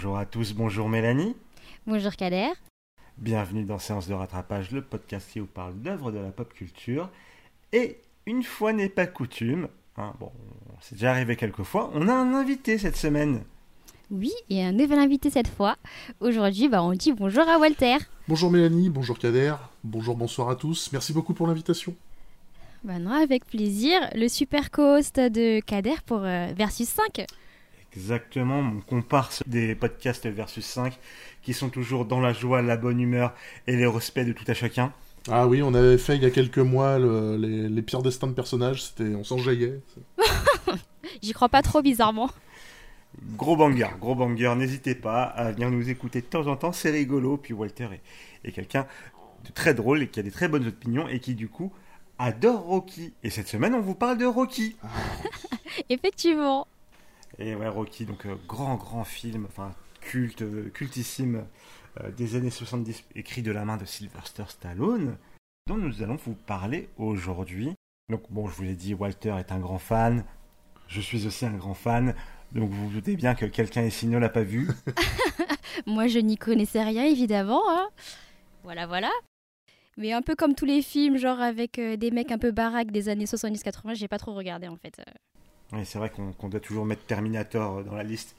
Bonjour à tous, bonjour Mélanie. Bonjour Kader. Bienvenue dans Séance de rattrapage, le podcast qui vous parle d'œuvres de la pop culture. Et une fois n'est pas coutume, hein, bon, c'est déjà arrivé quelques fois, on a un invité cette semaine. Oui, et un nouvel invité cette fois. Aujourd'hui, bah, on dit bonjour à Walter. Bonjour Mélanie, bonjour Kader, bonjour, bonsoir à tous. Merci beaucoup pour l'invitation. Bah non, avec plaisir. Le super co-host de Kader pour euh, Versus 5. Exactement, mon comparse des podcasts Versus 5 qui sont toujours dans la joie, la bonne humeur et le respect de tout à chacun. Ah oui, on avait fait il y a quelques mois le- les, les pires destins de personnages, c'était, on s'enjaillait. J'y crois pas trop bizarrement. Gros banger, gros banger, n'hésitez pas à venir nous écouter de temps en temps, c'est rigolo. Puis Walter est, est quelqu'un de très drôle et qui a des très bonnes opinions et qui du coup adore Rocky. Et cette semaine, on vous parle de Rocky. Effectivement. Et ouais, Rocky, donc euh, grand, grand film, enfin culte, euh, cultissime euh, des années 70, écrit de la main de Sylvester Stallone, dont nous allons vous parler aujourd'hui. Donc bon, je vous l'ai dit, Walter est un grand fan, je suis aussi un grand fan, donc vous vous doutez bien que quelqu'un ici ne l'a pas vu. Moi, je n'y connaissais rien, évidemment. hein. Voilà, voilà. Mais un peu comme tous les films, genre avec des mecs un peu baraques des années 70-80, j'ai pas trop regardé en fait. Ouais, c'est vrai qu'on doit toujours mettre Terminator euh, dans la liste.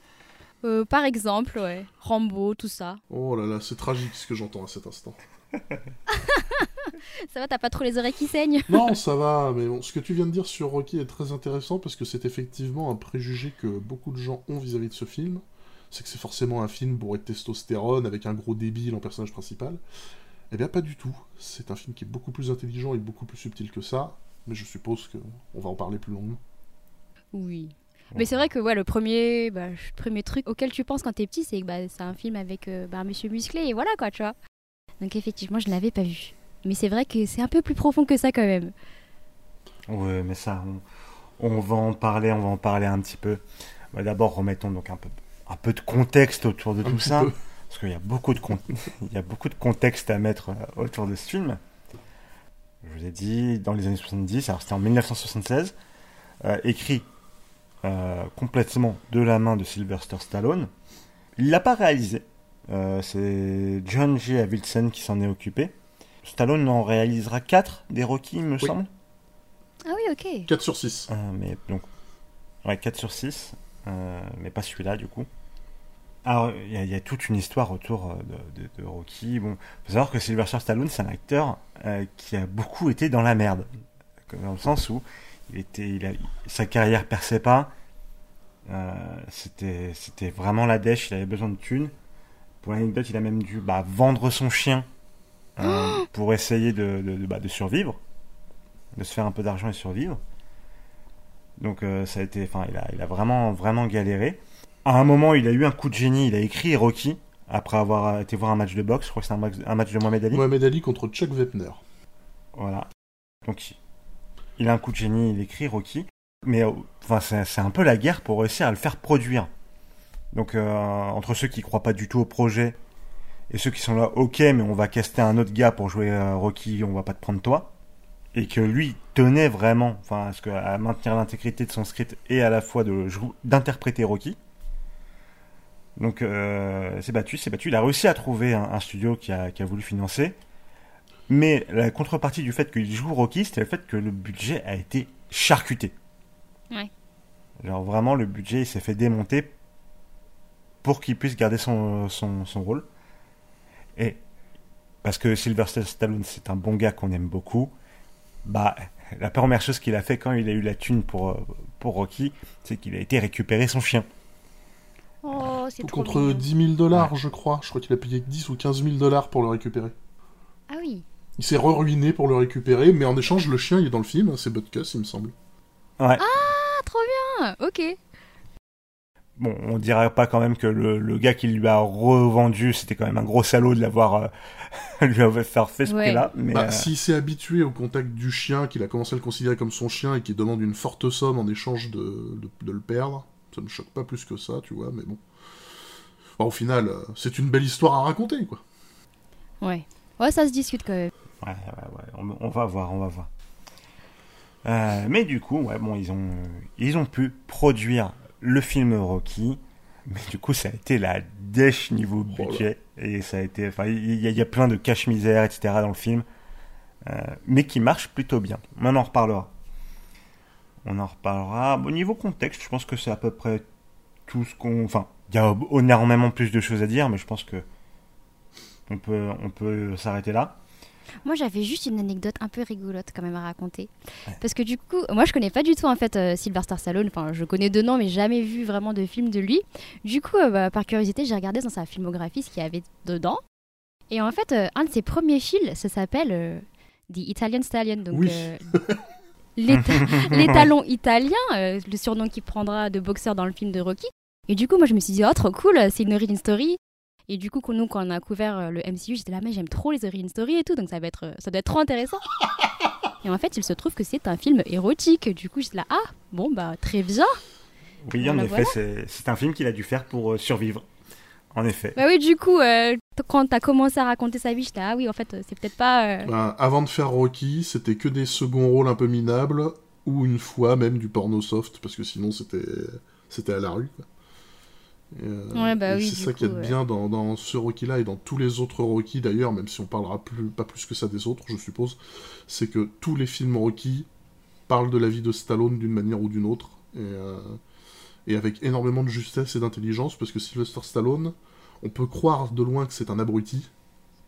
Euh, par exemple, ouais. Rambo, tout ça. Oh là là, c'est tragique ce que j'entends à cet instant. Ça va, t'as pas trop les oreilles qui saignent? Non, ça va, mais bon, ce que tu viens de dire sur Rocky est très intéressant parce que c'est effectivement un préjugé que beaucoup de gens ont vis-à-vis de ce film. C'est que c'est forcément un film bourré de testostérone avec un gros débile en personnage principal. Eh bien, pas du tout. C'est un film qui est beaucoup plus intelligent et beaucoup plus subtil que ça, mais je suppose qu'on va en parler plus longuement. Oui. Mais c'est vrai que ouais, le premier, bah, premier truc auquel tu penses quand t'es petit, c'est que bah, c'est un film avec euh, bah, monsieur musclé et voilà quoi, tu vois. Donc effectivement, je ne l'avais pas vu. Mais c'est vrai que c'est un peu plus profond que ça quand même. Ouais, mais ça, on, on va en parler, on va en parler un petit peu. Bah, D'abord, remettons donc un peu, un peu de contexte autour de Un tout ça. peu. Parce qu'il y a beaucoup de con- il y a beaucoup de contexte à mettre euh, autour de ce film. Je vous ai dit dans les années 70, alors c'était en 1976, euh, écrit euh, complètement de la main de Sylvester Stallone. Il l'a pas réalisé. Euh, c'est John G. Avildsen qui s'en est occupé. Stallone en réalisera 4 des Rocky, il me Oui. semble. Ah oui, ok. 4 sur 6. Euh, mais donc, ouais, 4 sur 6, euh, mais pas celui-là du coup. Alors, il y, a- il y a toute une histoire autour de, de- de Rocky. Bon, faut savoir que Sylvester Stallone, c'est un acteur euh, qui a beaucoup été dans la merde, dans le sens où il était, il a- sa carrière perçait pas. Euh, c'était, c'était vraiment la dèche. Il avait besoin de thunes. Pour l'anecdote, il a même dû bah, vendre son chien euh, pour essayer de, de, de- bah, de survivre, de se faire un peu d'argent et survivre. Donc euh, ça a été, enfin, il a, il a vraiment, vraiment galéré. À un moment, il a eu un coup de génie. Il a écrit Rocky après avoir été voir un match de boxe. Je crois que c'est un, match- un match de Mohamed Ali. Mohamed Ali contre Chuck Wepner. Voilà. Donc il a un coup de génie. Il écrit Rocky. Mais euh, enfin, c'est un peu la guerre pour réussir à le faire produire. Donc euh, entre ceux qui croient pas du tout au projet et ceux qui sont là, ok, mais on va caster un autre gars pour jouer euh, Rocky, on va pas te prendre toi. Et que lui tenait vraiment, enfin, à, maintenir l'intégrité de son script et à la fois d'interpréter Rocky. Donc c'est battu, c'est battu. Il a réussi à trouver un, studio qui a voulu financer. Mais la contrepartie du fait qu'il joue Rocky, c'était le fait que le budget a été charcuté. Ouais. Genre vraiment, le budget il s'est fait démonter pour qu'il puisse garder son, son, son rôle. Et parce que Sylvester Stallone, c'est un bon gars qu'on aime beaucoup, bah, la première chose qu'il a fait quand il a eu la thune pour, pour Rocky, c'est qu'il a été récupérer son chien. Oh, c'est trop Contre mignon. 10 000 dollars, je crois. Je crois qu'il a payé 10 ou 15 000 dollars pour le récupérer. Ah oui. Il s'est ruiné pour le récupérer, mais en échange, le chien il est dans le film, hein, c'est Butkus, il me semble. Ouais. Ah, trop bien. Ok. Bon, on dirait pas quand même que le, le gars qui lui a revendu, c'était quand même un gros salaud de l'avoir euh, lui avoir fait ce Ouais. prix-là. Mais Bah, euh, S'il s'est habitué au contact du chien, qu'il a commencé à le considérer comme son chien et qu'il demande une forte somme en échange de, de, de le perdre, ça me choque pas plus que ça, tu vois, mais bon. Bon, au final, euh, c'est une belle histoire à raconter, quoi. Ouais. Ouais, ça se discute quand même. Ouais, ouais, ouais, on, on va voir, on va voir. Euh, mais du coup, ouais, bon, ils ont, euh, ils ont pu produire le film Rocky, Mais du coup, ça a été la dèche niveau Oh budget. Et ça a été. Enfin, il y, a- il y a plein de cache-misère, etc. dans le film. Euh, mais qui marche plutôt bien. On en reparlera. On en reparlera. Au niveau contexte, je pense que c'est à peu près tout ce qu'on. Enfin, il y a énormément plus de choses à dire, mais je pense que. On peut, on peut s'arrêter là. Moi, j'avais juste une anecdote un peu rigolote quand même à raconter. Parce que du coup, moi, je connais pas du tout en fait euh, Sylvester Stallone. Enfin, je connais de nom, mais jamais vu vraiment de film de lui. Du coup, euh, bah, par curiosité, j'ai regardé dans sa filmographie ce qu'il y avait dedans. Et en fait, euh, un de ses premiers films, ça s'appelle The Italian Stallion. Donc, Oui. euh, l'éta- l'étalon italien, euh, le surnom qu'il prendra de boxeur dans le film de Rocky. Et du coup, moi, je me suis dit, oh, trop cool, c'est une origin story. Et du coup, quand nous, quand on a couvert euh, le MCU, j'étais là, mais j'aime trop les origin story et tout, donc ça va être, euh, ça doit être trop intéressant. et en fait, il se trouve que c'est un film érotique. Du coup, j'étais là, ah, bon, bah, très bien. Oui, en Voilà, effet, voilà. c'est- un film qu'il a dû faire pour euh, survivre. En effet. Bah oui, du coup, euh, quand t'as commencé à raconter sa vie, j'étais, ah oui, en fait, c'est peut-être pas. euh, Ben, avant de faire Rocky, c'était que des seconds rôles un peu minables, ou une fois même du porno soft, parce que sinon c'était c'était à la rue. quoi. Euh, Ouais, bah oui, c'est ça qui est ouais. bien dans, dans ce Rocky-là et dans tous les autres Rocky d'ailleurs, même si on parlera plus, pas plus que ça des autres, je suppose, c'est que tous les films Rocky parlent de la vie de Stallone d'une manière ou d'une autre, et, euh, et avec énormément de justesse et d'intelligence, parce que Sylvester Stallone, on peut croire de loin que c'est un abruti,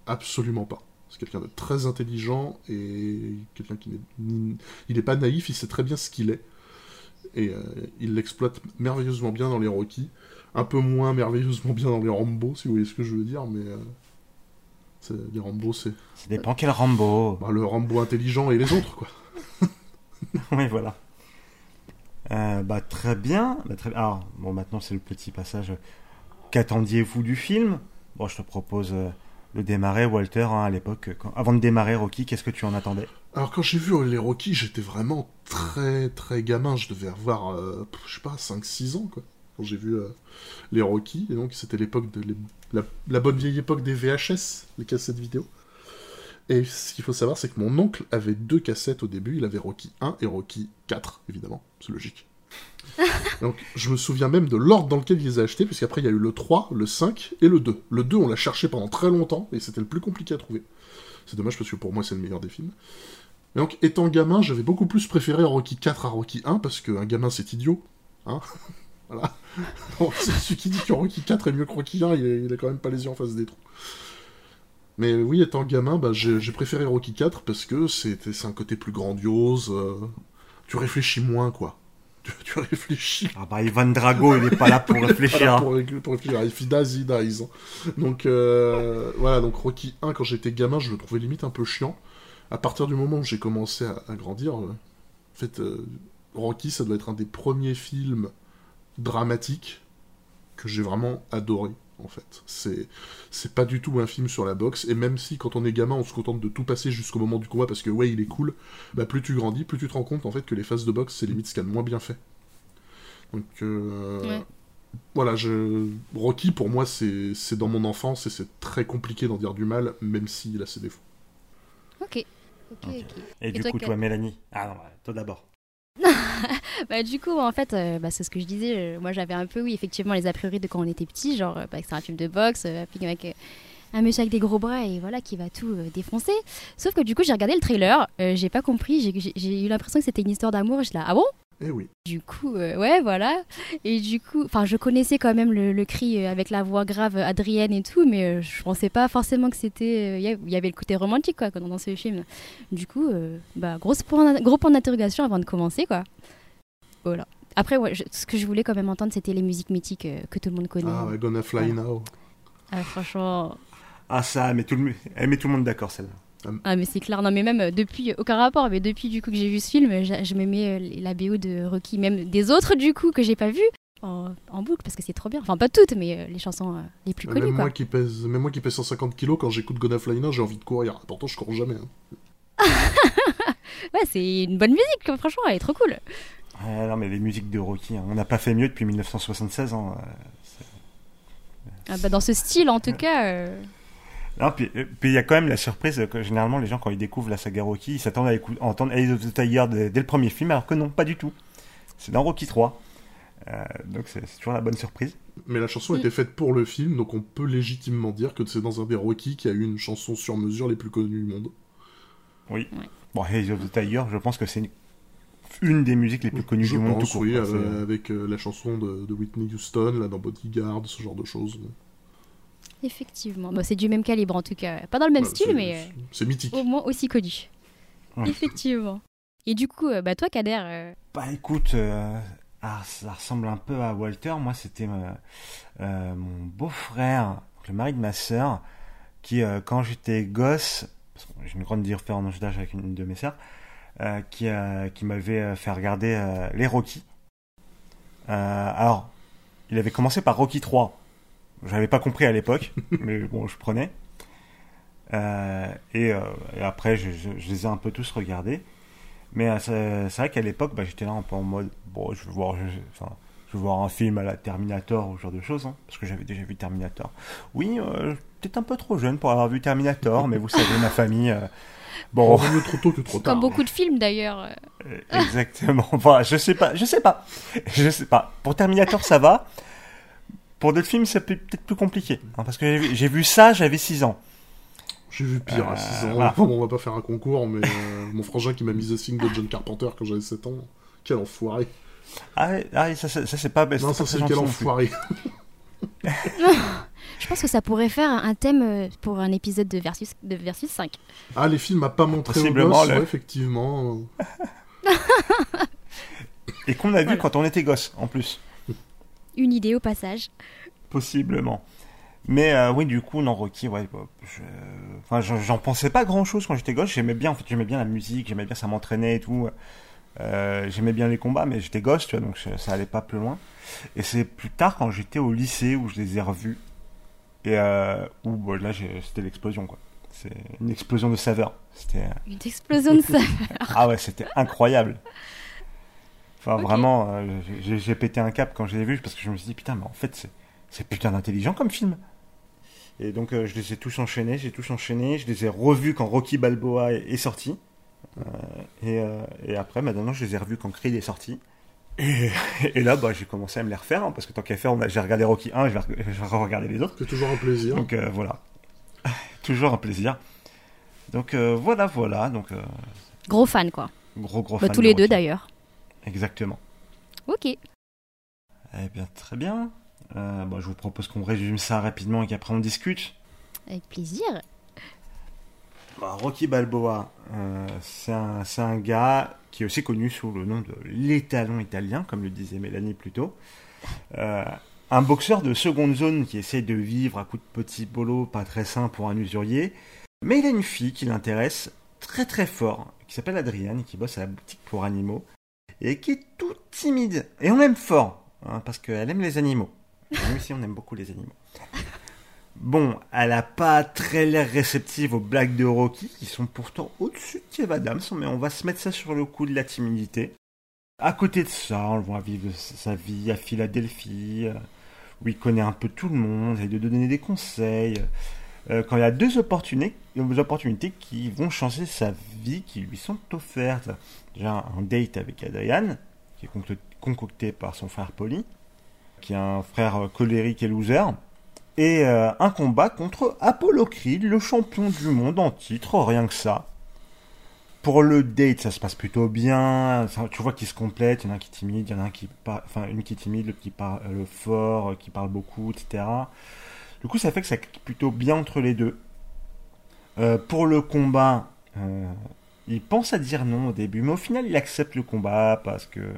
absolument pas. C'est quelqu'un de très intelligent et quelqu'un qui n'est il n'est pas naïf, il sait très bien ce qu'il est. Et euh, il l'exploite merveilleusement bien dans les Rocky, un peu moins merveilleusement bien dans les Rambo, si vous voyez ce que je veux dire, mais euh, les Rambo, c'est Ça dépend quel Rambo. bah, le Rambo intelligent et les autres, quoi. oui, voilà. Euh, bah, très bien. Bah, très... Alors, bon, maintenant, c'est le petit passage. Qu'attendiez-vous du film? Bon, je te propose euh, de démarrer, Walter, hein, à l'époque. quand- Avant de démarrer, Rocky, qu'est-ce que tu en attendais? Alors quand j'ai vu euh, les Rocky, j'étais vraiment très très gamin, je devais avoir, euh, je sais pas, 5-6 ans, quoi. Quand j'ai vu euh, les Rocky, et donc c'était l'époque de les- la, la bonne vieille époque des VHS, les cassettes vidéo. Et ce qu'il faut savoir, c'est que mon oncle avait deux cassettes au début, il avait Rocky 1 et Rocky 4, évidemment, c'est logique. Donc je me souviens même de l'ordre dans lequel il les a achetés, puisqu'après il y a eu le 3, le 5 et le 2. Le 2, on l'a cherché pendant très longtemps, et c'était le plus compliqué à trouver. C'est dommage parce que pour moi c'est le meilleur des films. Et donc, étant gamin, j'avais beaucoup plus préféré Rocky 4 à Rocky 1, parce qu'un gamin, c'est idiot. Hein Voilà. Donc, celui qui dit que Rocky 4 est mieux que Rocky 1, il, est- il a quand même pas les yeux en face des trous. Mais oui, étant gamin, bah, j'ai préféré Rocky 4 parce que c'est un côté plus grandiose. euh, tu réfléchis moins, quoi. Tu, tu réfléchis Ah bah, Ivan Drago, il est pas là pour réfléchir. voilà, hein. pour, ré- pour réfléchir. He dies. Donc, euh, voilà, donc Rocky 1, quand j'étais gamin, je le trouvais limite un peu chiant. À partir du moment où j'ai commencé à, à grandir, euh, en fait, Rocky, ça doit être un des premiers films dramatiques que j'ai vraiment adoré, en fait. C'est, c'est pas du tout un film sur la boxe, et même si, quand on est gamin, on se contente de tout passer jusqu'au moment du combat parce que, ouais, il est cool, bah, plus tu grandis, plus tu te rends compte, en fait, que les phases de boxe, c'est limite ce qu'il y a de moins bien fait. Donc, euh, Ouais. voilà, je... Rocky, pour moi, c'est c'est dans mon enfance et c'est très compliqué d'en dire du mal, même s'il a ses défauts. Ok. Ok, Ok. ok. Et, du toi, coup, toi, Mélanie? Ah non, bah, toi d'abord. Bah, du coup, en fait, euh, bah, c'est ce que je disais. euh, moi, j'avais un peu, oui, effectivement, les a priori de quand on était petit, genre, euh, bah, c'est un film de boxe, un avec un monsieur avec des gros bras et voilà, qui va tout défoncer. Sauf que du coup, j'ai regardé le trailer, j'ai pas compris, j'ai- eu l'impression que c'était une histoire d'amour. Je là, ah bon? Eh oui. Du coup, euh, ouais, voilà. Et du coup, enfin, je connaissais quand même le, le cri euh, avec la voix grave euh, Adrienne et tout, mais euh, je pensais pas forcément que c'était. Il y avait le côté romantique, quoi, dans, dans ce film. Du coup, euh, bah, grosse point, gros point d'interrogation avant de commencer, quoi. Voilà. Après, ouais, je- ce que je voulais quand même entendre, c'était les musiques mythiques euh, que tout le monde connaît. Ah, ouais, Gonna Fly Now. Ah, franchement. Ah, ça, mais tout le, elle met tout le monde d'accord, celle-là. Ah, mais c'est clair. Non, mais même euh, depuis, aucun rapport, mais depuis du coup que j'ai vu ce film, euh, je me mets euh, la BO de Rocky, même des autres du coup que j'ai pas vu en, en boucle parce que c'est trop bien. Enfin, pas toutes, mais euh, les chansons euh, les plus Même connues, quoi. moi, qui pèse, même moi qui pèse 150 kilos, quand j'écoute Gonna Fly Now, j'ai envie de courir. Pourtant, je cours jamais. hein. Ouais, c'est une bonne musique, quoi, franchement, elle est trop cool. Ouais, non, mais les musiques de Rocky, hein, on n'a pas fait mieux depuis 1976. Hein, euh, Ah, bah, dans ce style, en tout cas. euh, Non, puis euh, puis il y a quand même la surprise que généralement les gens quand ils découvrent la saga Rocky, ils s'attendent à, écou- à entendre Ace of the Tiger dès, dès le premier film, alors que non, pas du tout. C'est dans Rocky 3. Euh, donc c'est toujours la bonne surprise. Mais la chanson était faite pour le film, donc on peut légitimement dire que c'est dans un des Rocky qui a eu une chanson sur mesure les plus connues du monde. Oui. Bon, Hey of the Tiger, je pense que c'est une, des musiques les plus connues je du monde pense, tout court. Oui, quoi. avec, euh, la chanson de, de Whitney Houston, là, dans Bodyguard, ce genre de choses. Effectivement. Bon, c'est du même calibre en tout cas. Pas dans le même Bah, style, mais C'est mythique. euh, au moins aussi connu. Ouais. Effectivement. Et du coup, euh, bah toi, Kader, euh, Bah écoute, euh, ah, ça ressemble un peu à Walter. Moi, c'était euh, euh, mon beau-frère, le mari de ma sœur, qui, euh, quand j'étais gosse, parce que j'ai une grande différence d'âge avec une de mes sœurs, euh, qui, euh, qui m'avait euh, fait regarder euh, les Rocky. Euh, alors, il avait commencé par Rocky 3. J'avais pas compris à l'époque, mais bon, je prenais. Euh, et, euh, et après, je, je- je les ai un peu tous regardés. Mais euh, c'est c'est vrai qu'à l'époque, bah, j'étais là un peu en mode, bon, je veux voir, je, enfin, je veux voir un film à la Terminator ou ce genre de choses, hein, parce que j'avais déjà vu Terminator. Oui, euh, peut-être un peu trop jeune pour avoir vu Terminator, mais vous savez, ma famille, euh, bon, Oh, trop tôt que trop tard. comme beaucoup de films d'ailleurs. exactement. Enfin, je sais pas, je sais pas, je sais pas. Pour Terminator, ça va. Pour d'autres films, c'est peut- peut-être plus compliqué, hein, parce que j'ai vu- ça, j'avais 6 ans. J'ai vu pire à Euh, 6 ans. voilà. Bon, on va pas faire un concours, mais euh, mon frangin qui m'a mis The Thing de John Carpenter quand j'avais 7 ans. Quel enfoiré. Ah, ouais, ah ça, ça, ça, c'est pas, non, pas ça c'est quel enfoiré. Je pense que ça pourrait faire un thème euh, pour un épisode de Versus, de Versus 5. Ah, les films à pas montrer aux gosses, le- ouais, effectivement. Et qu'on a vu Voilà. quand on était gosse, en plus. Une idée au passage. Possiblement. Mais euh, oui, du coup, non, Rocky, ouais, bah, je- enfin, j'en pensais pas grand chose quand j'étais gosse. J'aimais bien, en fait, j'aimais bien la musique, j'aimais bien ça m'entraînait et tout. Euh, j'aimais bien les combats, mais j'étais gosse, tu vois, donc ça allait pas plus loin. Et c'est plus tard, quand j'étais au lycée, où je les ai revus. Et euh, où, bon, là, c'était l'explosion, quoi. C'est une explosion de saveur. C'était, Une explosion de ça. ah ouais, c'était incroyable. Enfin, vraiment, euh, j'ai pété un cap quand je les ai vus parce que je me suis dit, putain, mais en fait, c'est- putain d'intelligent comme film. Et donc, euh, je les ai tous enchaînés, j'ai tous enchaîné, je les ai revus quand Rocky Balboa est, est sorti. Euh, et, euh, et après, maintenant, je les ai revus quand Creed est sorti. Et, et là, bah, j'ai commencé à me les refaire, hein, parce que tant qu'à faire, j'ai regardé Rocky 1, je vais, re- je vais regarder les autres. C'est toujours un plaisir. Donc euh, voilà. Toujours un plaisir. Donc euh, voilà, voilà. Donc, euh, Gros fan, quoi. gros, gros Bah, fan tous de les deux d'ailleurs. Exactement. Ok. Eh bien, très bien. Euh, bon, je vous propose qu'on résume ça rapidement et qu'après on discute. Avec plaisir. Bah, Rocky Balboa, euh, c'est un, c'est un gars qui est aussi connu sous le nom de l'étalon italien, comme le disait Mélanie plus tôt. Euh, un boxeur de seconde zone qui essaie de vivre à coups de petits bolos pas très sains pour un usurier. Mais il a une fille qui l'intéresse très très fort, qui s'appelle Adrienne, qui bosse à la boutique pour animaux, et qui est tout timide. Et on l'aime fort, hein, parce qu'elle aime les animaux. Nous aussi, on aime beaucoup les animaux. Bon, elle a pas très l'air réceptive aux blagues de Rocky, qui sont pourtant au-dessus de Kev Adams, mais on va se mettre ça sur le coup de la timidité. À côté de ça, on le voit vivre sa vie à Philadelphie, où il connaît un peu tout le monde, et de donner des conseils. euh, quand il y a deux opportunités qui vont changer sa vie, qui lui sont offertes. Déjà, un date avec Adrian, qui est concocté- par son frère Polly, qui est un frère euh, colérique et loser et euh, un combat contre Apollo le champion du monde en titre, rien que ça. Pour le date, ça se passe plutôt bien. Tu vois qu'ils se complètent. Il y en a un qui est timide, il y en a un qui par- enfin une qui est timide, l'autre qui parle euh, fort, qui parle beaucoup, etc. Du coup, ça fait que ça clique plutôt bien entre les deux. Pour le combat, il pense à dire non au début, mais au final, il accepte le combat parce que,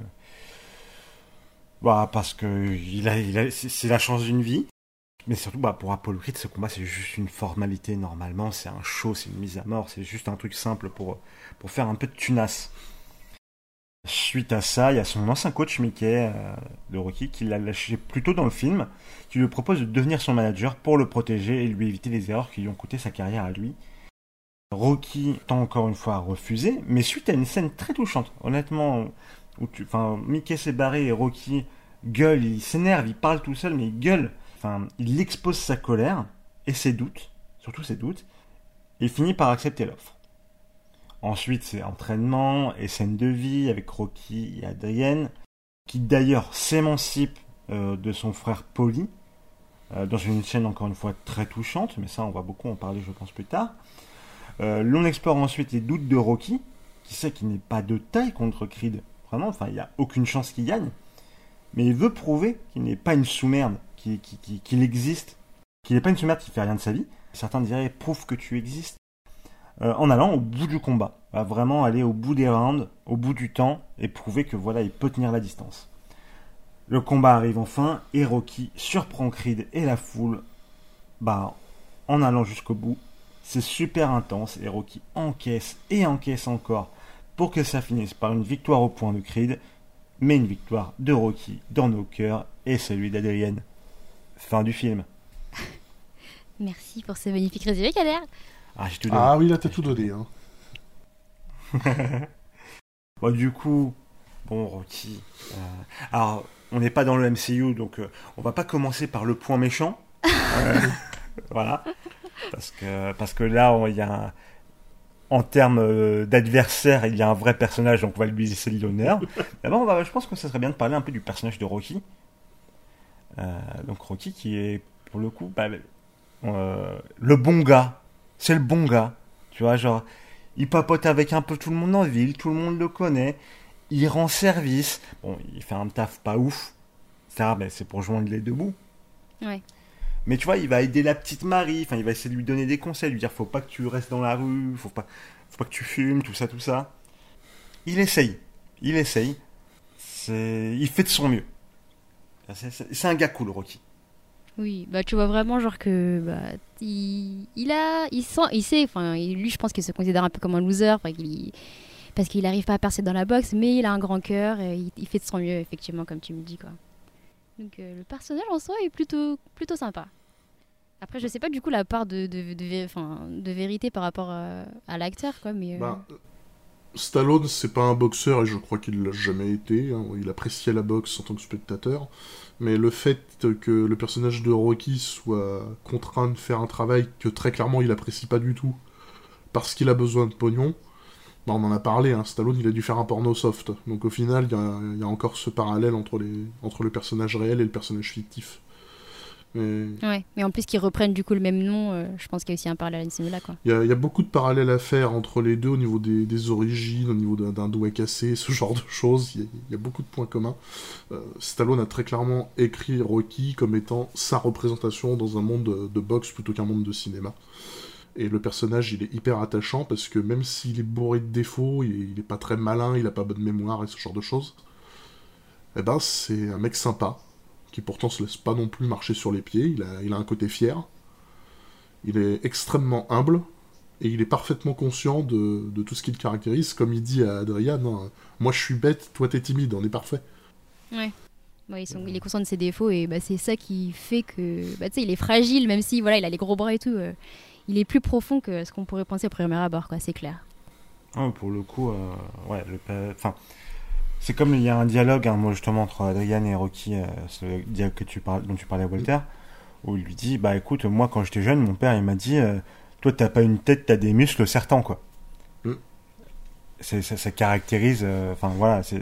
bah, parce que c'est la chance d'une vie. Mais surtout, bah, pour Apollo Creed, ce combat, c'est juste une formalité normalement. C'est un show, c'est une mise à mort, c'est juste un truc simple pour, pour faire un peu de tunasse. Suite à ça, il y a son ancien coach Mickey euh, de Rocky qui l'a lâché plus tôt dans le film, qui lui propose de devenir son manager pour le protéger et lui éviter les erreurs qui lui ont coûté sa carrière à lui. Rocky tend encore une fois à refuser, mais suite à une scène très touchante, honnêtement, où tu, enfin, Mickey s'est barré et Rocky gueule, il s'énerve, il parle tout seul, mais il gueule. Enfin, il expose sa colère et ses doutes, surtout ses doutes, et il finit par accepter l'offre. Ensuite, c'est entraînement et scène de vie avec Rocky et Adrienne. qui d'ailleurs s'émancipe euh, de son frère Polly, euh, dans une scène encore une fois très touchante, mais ça on va beaucoup en parler je pense plus tard. Euh, l'on explore ensuite les doutes de Rocky, qui sait qu'il n'est pas de taille contre Creed, vraiment, enfin il n'y a aucune chance qu'il gagne, mais il veut prouver qu'il n'est pas une sous-merde, qu'il existe, qu'il n'est pas une sous-merde qui fait rien de sa vie. Certains diraient prouve que tu existes. en allant au bout du combat, vraiment aller au bout des rounds, au bout du temps, et prouver que voilà, il peut tenir la distance. Le combat arrive enfin et Rocky surprend Creed et la foule bah, en allant jusqu'au bout. C'est super intense et Rocky encaisse et encaisse encore pour que ça finisse par une victoire au point de Creed, mais une victoire de Rocky dans nos cœurs et celui d'Adrienne. Fin du film. Merci pour ce magnifique résumé, Kader. Ah, ah oui, là t'as tout donné. Hein. bon, du coup, bon, Rocky. Euh, alors, on n'est pas dans le MCU, donc euh, on va pas commencer par le point méchant. Euh, voilà. Parce que, parce que là, il y a en termes euh, d'adversaire, il y a un vrai personnage, donc on va lui laisser l'honneur. D'abord, je pense que ça serait bien de parler un peu du personnage de Rocky. donc Rocky qui est, pour le coup, bah, le bon gars. C'est le bon gars. Tu vois, genre, il papote avec un peu tout le monde en ville, tout le monde le connaît il rend service. Bon, il fait un taf pas ouf. Ça, ben, c'est pour joindre les deux bouts. Ouais. Mais tu vois, il va aider la petite Marie. Enfin, il va essayer de lui donner des conseils, lui dire faut pas que tu restes dans la rue, faut pas, faut pas que tu fumes, tout ça, tout ça. Il essaye. Il essaye. Il fait de son mieux. C'est un gars cool, Rocky. Oui, bah tu vois vraiment genre que bah, il, il a, il sent, il sait, enfin lui je pense qu'il se considère un peu comme un loser, il, parce qu'il n'arrive pas à percer dans la boxe, mais il a un grand cœur et il, fait de son mieux, effectivement, comme tu me dis. quoi. Donc euh, le personnage en soi est plutôt, plutôt sympa. Après, je sais pas du coup la part de, de, de, vérité par rapport à, l'acteur, quoi, mais... Euh, bah, Stallone, c'est pas un boxeur et je crois qu'il l'a jamais été. Hein. Il appréciait la boxe en tant que spectateur. Mais le fait que le personnage de Rocky soit contraint de faire un travail que très clairement il apprécie pas du tout parce qu'il a besoin de pognon, bah, on en a parlé, hein, Stallone il a dû faire un porno soft. Donc au final, il y, a encore ce parallèle entre, les, entre le personnage réel et le personnage fictif. Mais... Ouais, mais en plus qu'ils reprennent du coup le même nom, euh, je pense qu'il y a aussi un parallèle à là quoi. Il y, a beaucoup de parallèles à faire entre les deux au niveau des, origines, au niveau d'un doigt cassé, ce genre de choses. Il y, a beaucoup de points communs. Euh, Stallone a très clairement écrit Rocky comme étant sa représentation dans un monde de, de boxe plutôt qu'un monde de cinéma. Et le personnage, il est hyper attachant parce que même s'il est bourré de défauts, il est, pas très malin, il a pas bonne mémoire et ce genre de choses, eh ben c'est un mec sympa, qui pourtant se laisse pas non plus marcher sur les pieds, il a, il a un côté fier, il est extrêmement humble, et il est parfaitement conscient de, tout ce qui le caractérise, comme il dit à Adrian, hein, moi je suis bête, toi t'es timide, on est parfait. Ouais. il est conscient de ses défauts et bah, c'est ça qui fait que bah, il est fragile même si voilà il a les gros bras et tout euh, il est plus profond que ce qu'on pourrait penser au premier abord, quoi, c'est clair. Oh, pour le coup, euh, ouais, enfin, c'est comme il y a un dialogue, hein, moi justement entre Adrian et Rocky, euh, ce dialogue que tu parles, dont tu parlais à Walter, où il lui dit, bah écoute, moi quand j'étais jeune, mon père il m'a dit, euh, toi t'as pas une tête, t'as des muscles certains quoi. Mm. Ça, ça, caractérise, enfin voilà, c'est,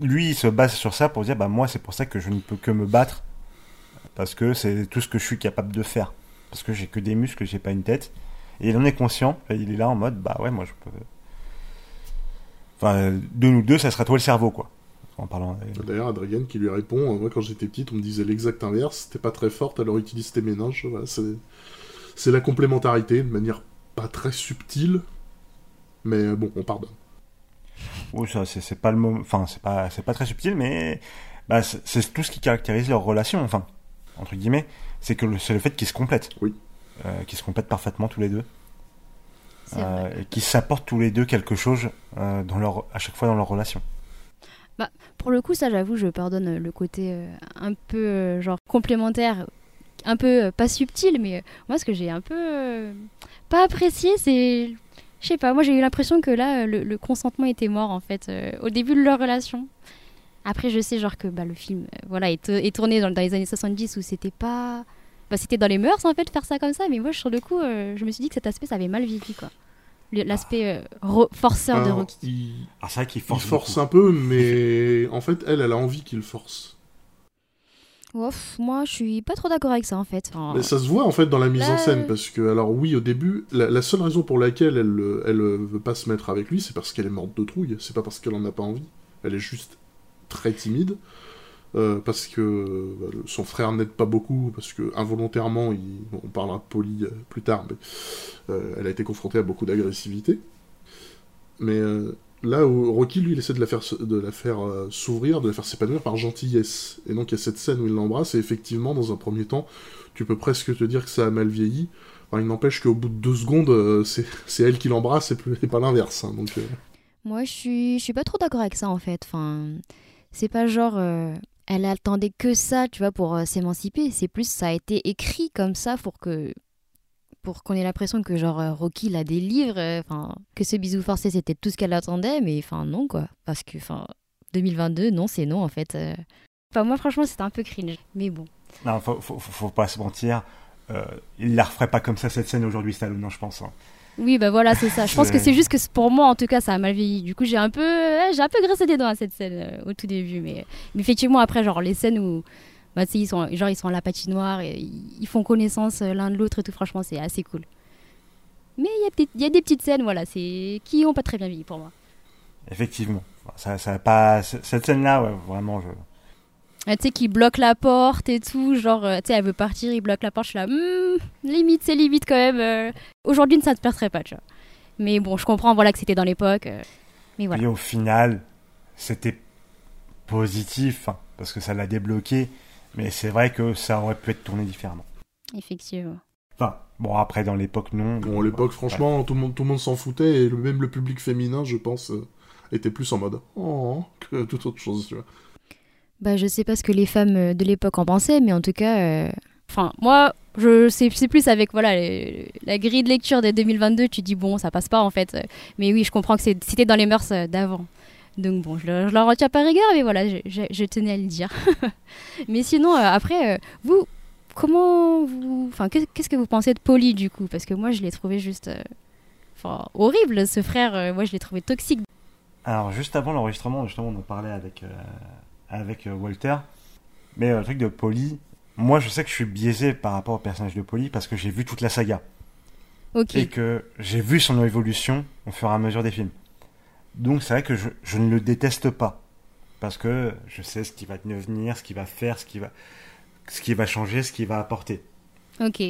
lui il se base sur ça pour dire, bah moi c'est pour ça que je ne peux que me battre parce que c'est tout ce que je suis capable de faire parce que j'ai que des muscles, j'ai pas une tête. Et il en est conscient, il est là en mode, bah ouais, moi je peux. Enfin, de nous deux, ça sera toi le cerveau, quoi. En parlant. D'ailleurs, Adrienne qui lui répond, moi quand j'étais petite, on me disait l'exact inverse, t'es pas très forte, alors utilise tes méninges. c'est la complémentarité, de manière pas très subtile, mais bon, on pardonne. Oui, ça, c'est pas le moment. Enfin, c'est pas, pas très subtil, mais bah, c'est tout ce qui caractérise leur relation, enfin, entre guillemets c'est que c'est le fait qu'ils se complètent. Oui. Euh, qu'ils se complètent parfaitement tous les deux. Euh, et qu'ils s'apportent tous les deux quelque chose euh, dans leur, à chaque fois dans leur relation. Bah, pour le coup, ça, j'avoue, je pardonne le côté un peu genre complémentaire, un peu pas subtil, mais moi, ce que j'ai un peu pas apprécié, c'est. Je sais pas, moi j'ai eu l'impression que là, le, consentement était mort en fait, au début de leur relation. Après, je sais genre que bah, le film euh, voilà, est, tourné dans, les années 70 où c'était pas. Bah, c'était dans les mœurs en fait de faire ça comme ça, mais moi sur le coup, euh, je me suis dit que cet aspect ça avait mal vécu quoi. le- l'aspect euh, forceur de Rocky. il, Ah, c'est vrai qu'il il force. force beaucoup. un peu, mais en fait, elle, elle a envie qu'il force. Ouf, moi, je suis pas trop d'accord avec ça en fait. Enfin, Mais ça se voit en fait dans la mise Là, en scène, euh, parce que, alors oui, au début, la, la seule raison pour laquelle elle, euh, elle euh, veut pas se mettre avec lui, c'est parce qu'elle est morte de trouille, c'est pas parce qu'elle en a pas envie. Elle est juste très timide, euh, parce que euh, son frère n'aide pas beaucoup, parce que involontairement, on parlera de Polly euh, plus tard, elle a été confrontée à beaucoup d'agressivité. Mais là où Rocky, lui, il essaie de la faire, s'ouvrir, de la faire s'épanouir par gentillesse. Et donc il y a cette scène où il l'embrasse, et effectivement, dans un premier temps, tu peux presque te dire que ça a mal vieilli. Il n'empêche qu'au bout de deux secondes, c'est elle qui l'embrasse et, pas l'inverse. hein, donc, Moi, je suis, je suis pas trop d'accord avec ça en fait. Enfin, c'est pas genre. euh, elle attendait que ça, tu vois, pour euh, s'émanciper. C'est plus, ça a été écrit comme ça pour que. Pour qu'on ait l'impression que, genre, euh, Rocky la délivre. euh, Enfin, que ce bisou forcé, c'était tout ce qu'elle attendait. Mais, enfin, non, quoi. Parce que, enfin, 2022, non, c'est non, en fait. euh. Enfin, moi, franchement, c'était un peu cringe. Mais bon. Non, faut, faut, faut- faut pas se mentir. Euh, il la referait pas comme ça cette scène aujourd'hui, Stallone, non, je pense. hein. Oui, bah voilà, c'est ça. Je pense que C'est- juste que pour moi, en tout cas, ça a mal vieilli. Du coup, j'ai un peu, j'ai un peu graissé des dents à cette scène euh, au tout début, mais, mais effectivement, après, genre les scènes où, bah, ils sont, genre, ils sont à la patinoire et ils font connaissance euh, l'un de l'autre et tout. Franchement, c'est assez cool. Mais il y a y des petites scènes, voilà, c'est qui ont pas très bien vieilli pour moi. Effectivement. Ça, ça a pas... Cette scène-là, ouais, vraiment, je... Euh, tu sais, qui bloque la porte et tout, genre, euh, tu sais, elle veut partir, il bloque la porte, je suis là, Hmm, limite, c'est limite quand même. euh. Aujourd'hui, ça ne se passerait pas, tu vois. Mais bon, je comprends, voilà, que c'était dans l'époque. euh. Mais voilà. Et au final, c'était positif, hein, parce que ça l'a débloqué. Mais c'est vrai que ça aurait pu être tourné différemment. Effectivement. Enfin, bon, après, dans l'époque, non. bon, à l'époque, franchement, tout le monde, tout le monde s'en foutait, et même le public féminin, je pense, euh, était plus en mode oh que toute autre chose. Tu vois. Bah, je sais pas ce que les femmes euh, de l'époque en pensaient, mais en tout cas, euh, enfin, moi, je sais c'est plus avec voilà les- la grille de lecture des 2022, tu dis bon, ça passe pas en fait. Mais oui, je comprends que c'était dans les mœurs euh, d'avant. Donc bon, je le, je le retiens pas rigueur, mais voilà, je, je- je tenais à le dire. mais sinon, euh, après, euh, vous, comment vous, enfin, qu'est- qu'est-ce que vous pensez de Polly du coup? Parce que moi, je l'ai trouvé juste, euh, enfin, horrible, ce frère. euh, moi, je l'ai trouvé toxique. Alors, juste avant l'enregistrement, justement, on en parlait avec, euh, avec euh, Walter. Mais euh, le truc de Polly, moi, je sais que je suis biaisé par rapport au personnage de Polly parce que j'ai vu toute la saga. Et que j'ai vu son évolution au fur et à mesure des films. Donc, c'est vrai que je, je ne le déteste pas. Parce que je sais ce qui va devenir, ce qu'il va faire, ce qui va, ce qui va changer, ce qu'il va apporter. Ok.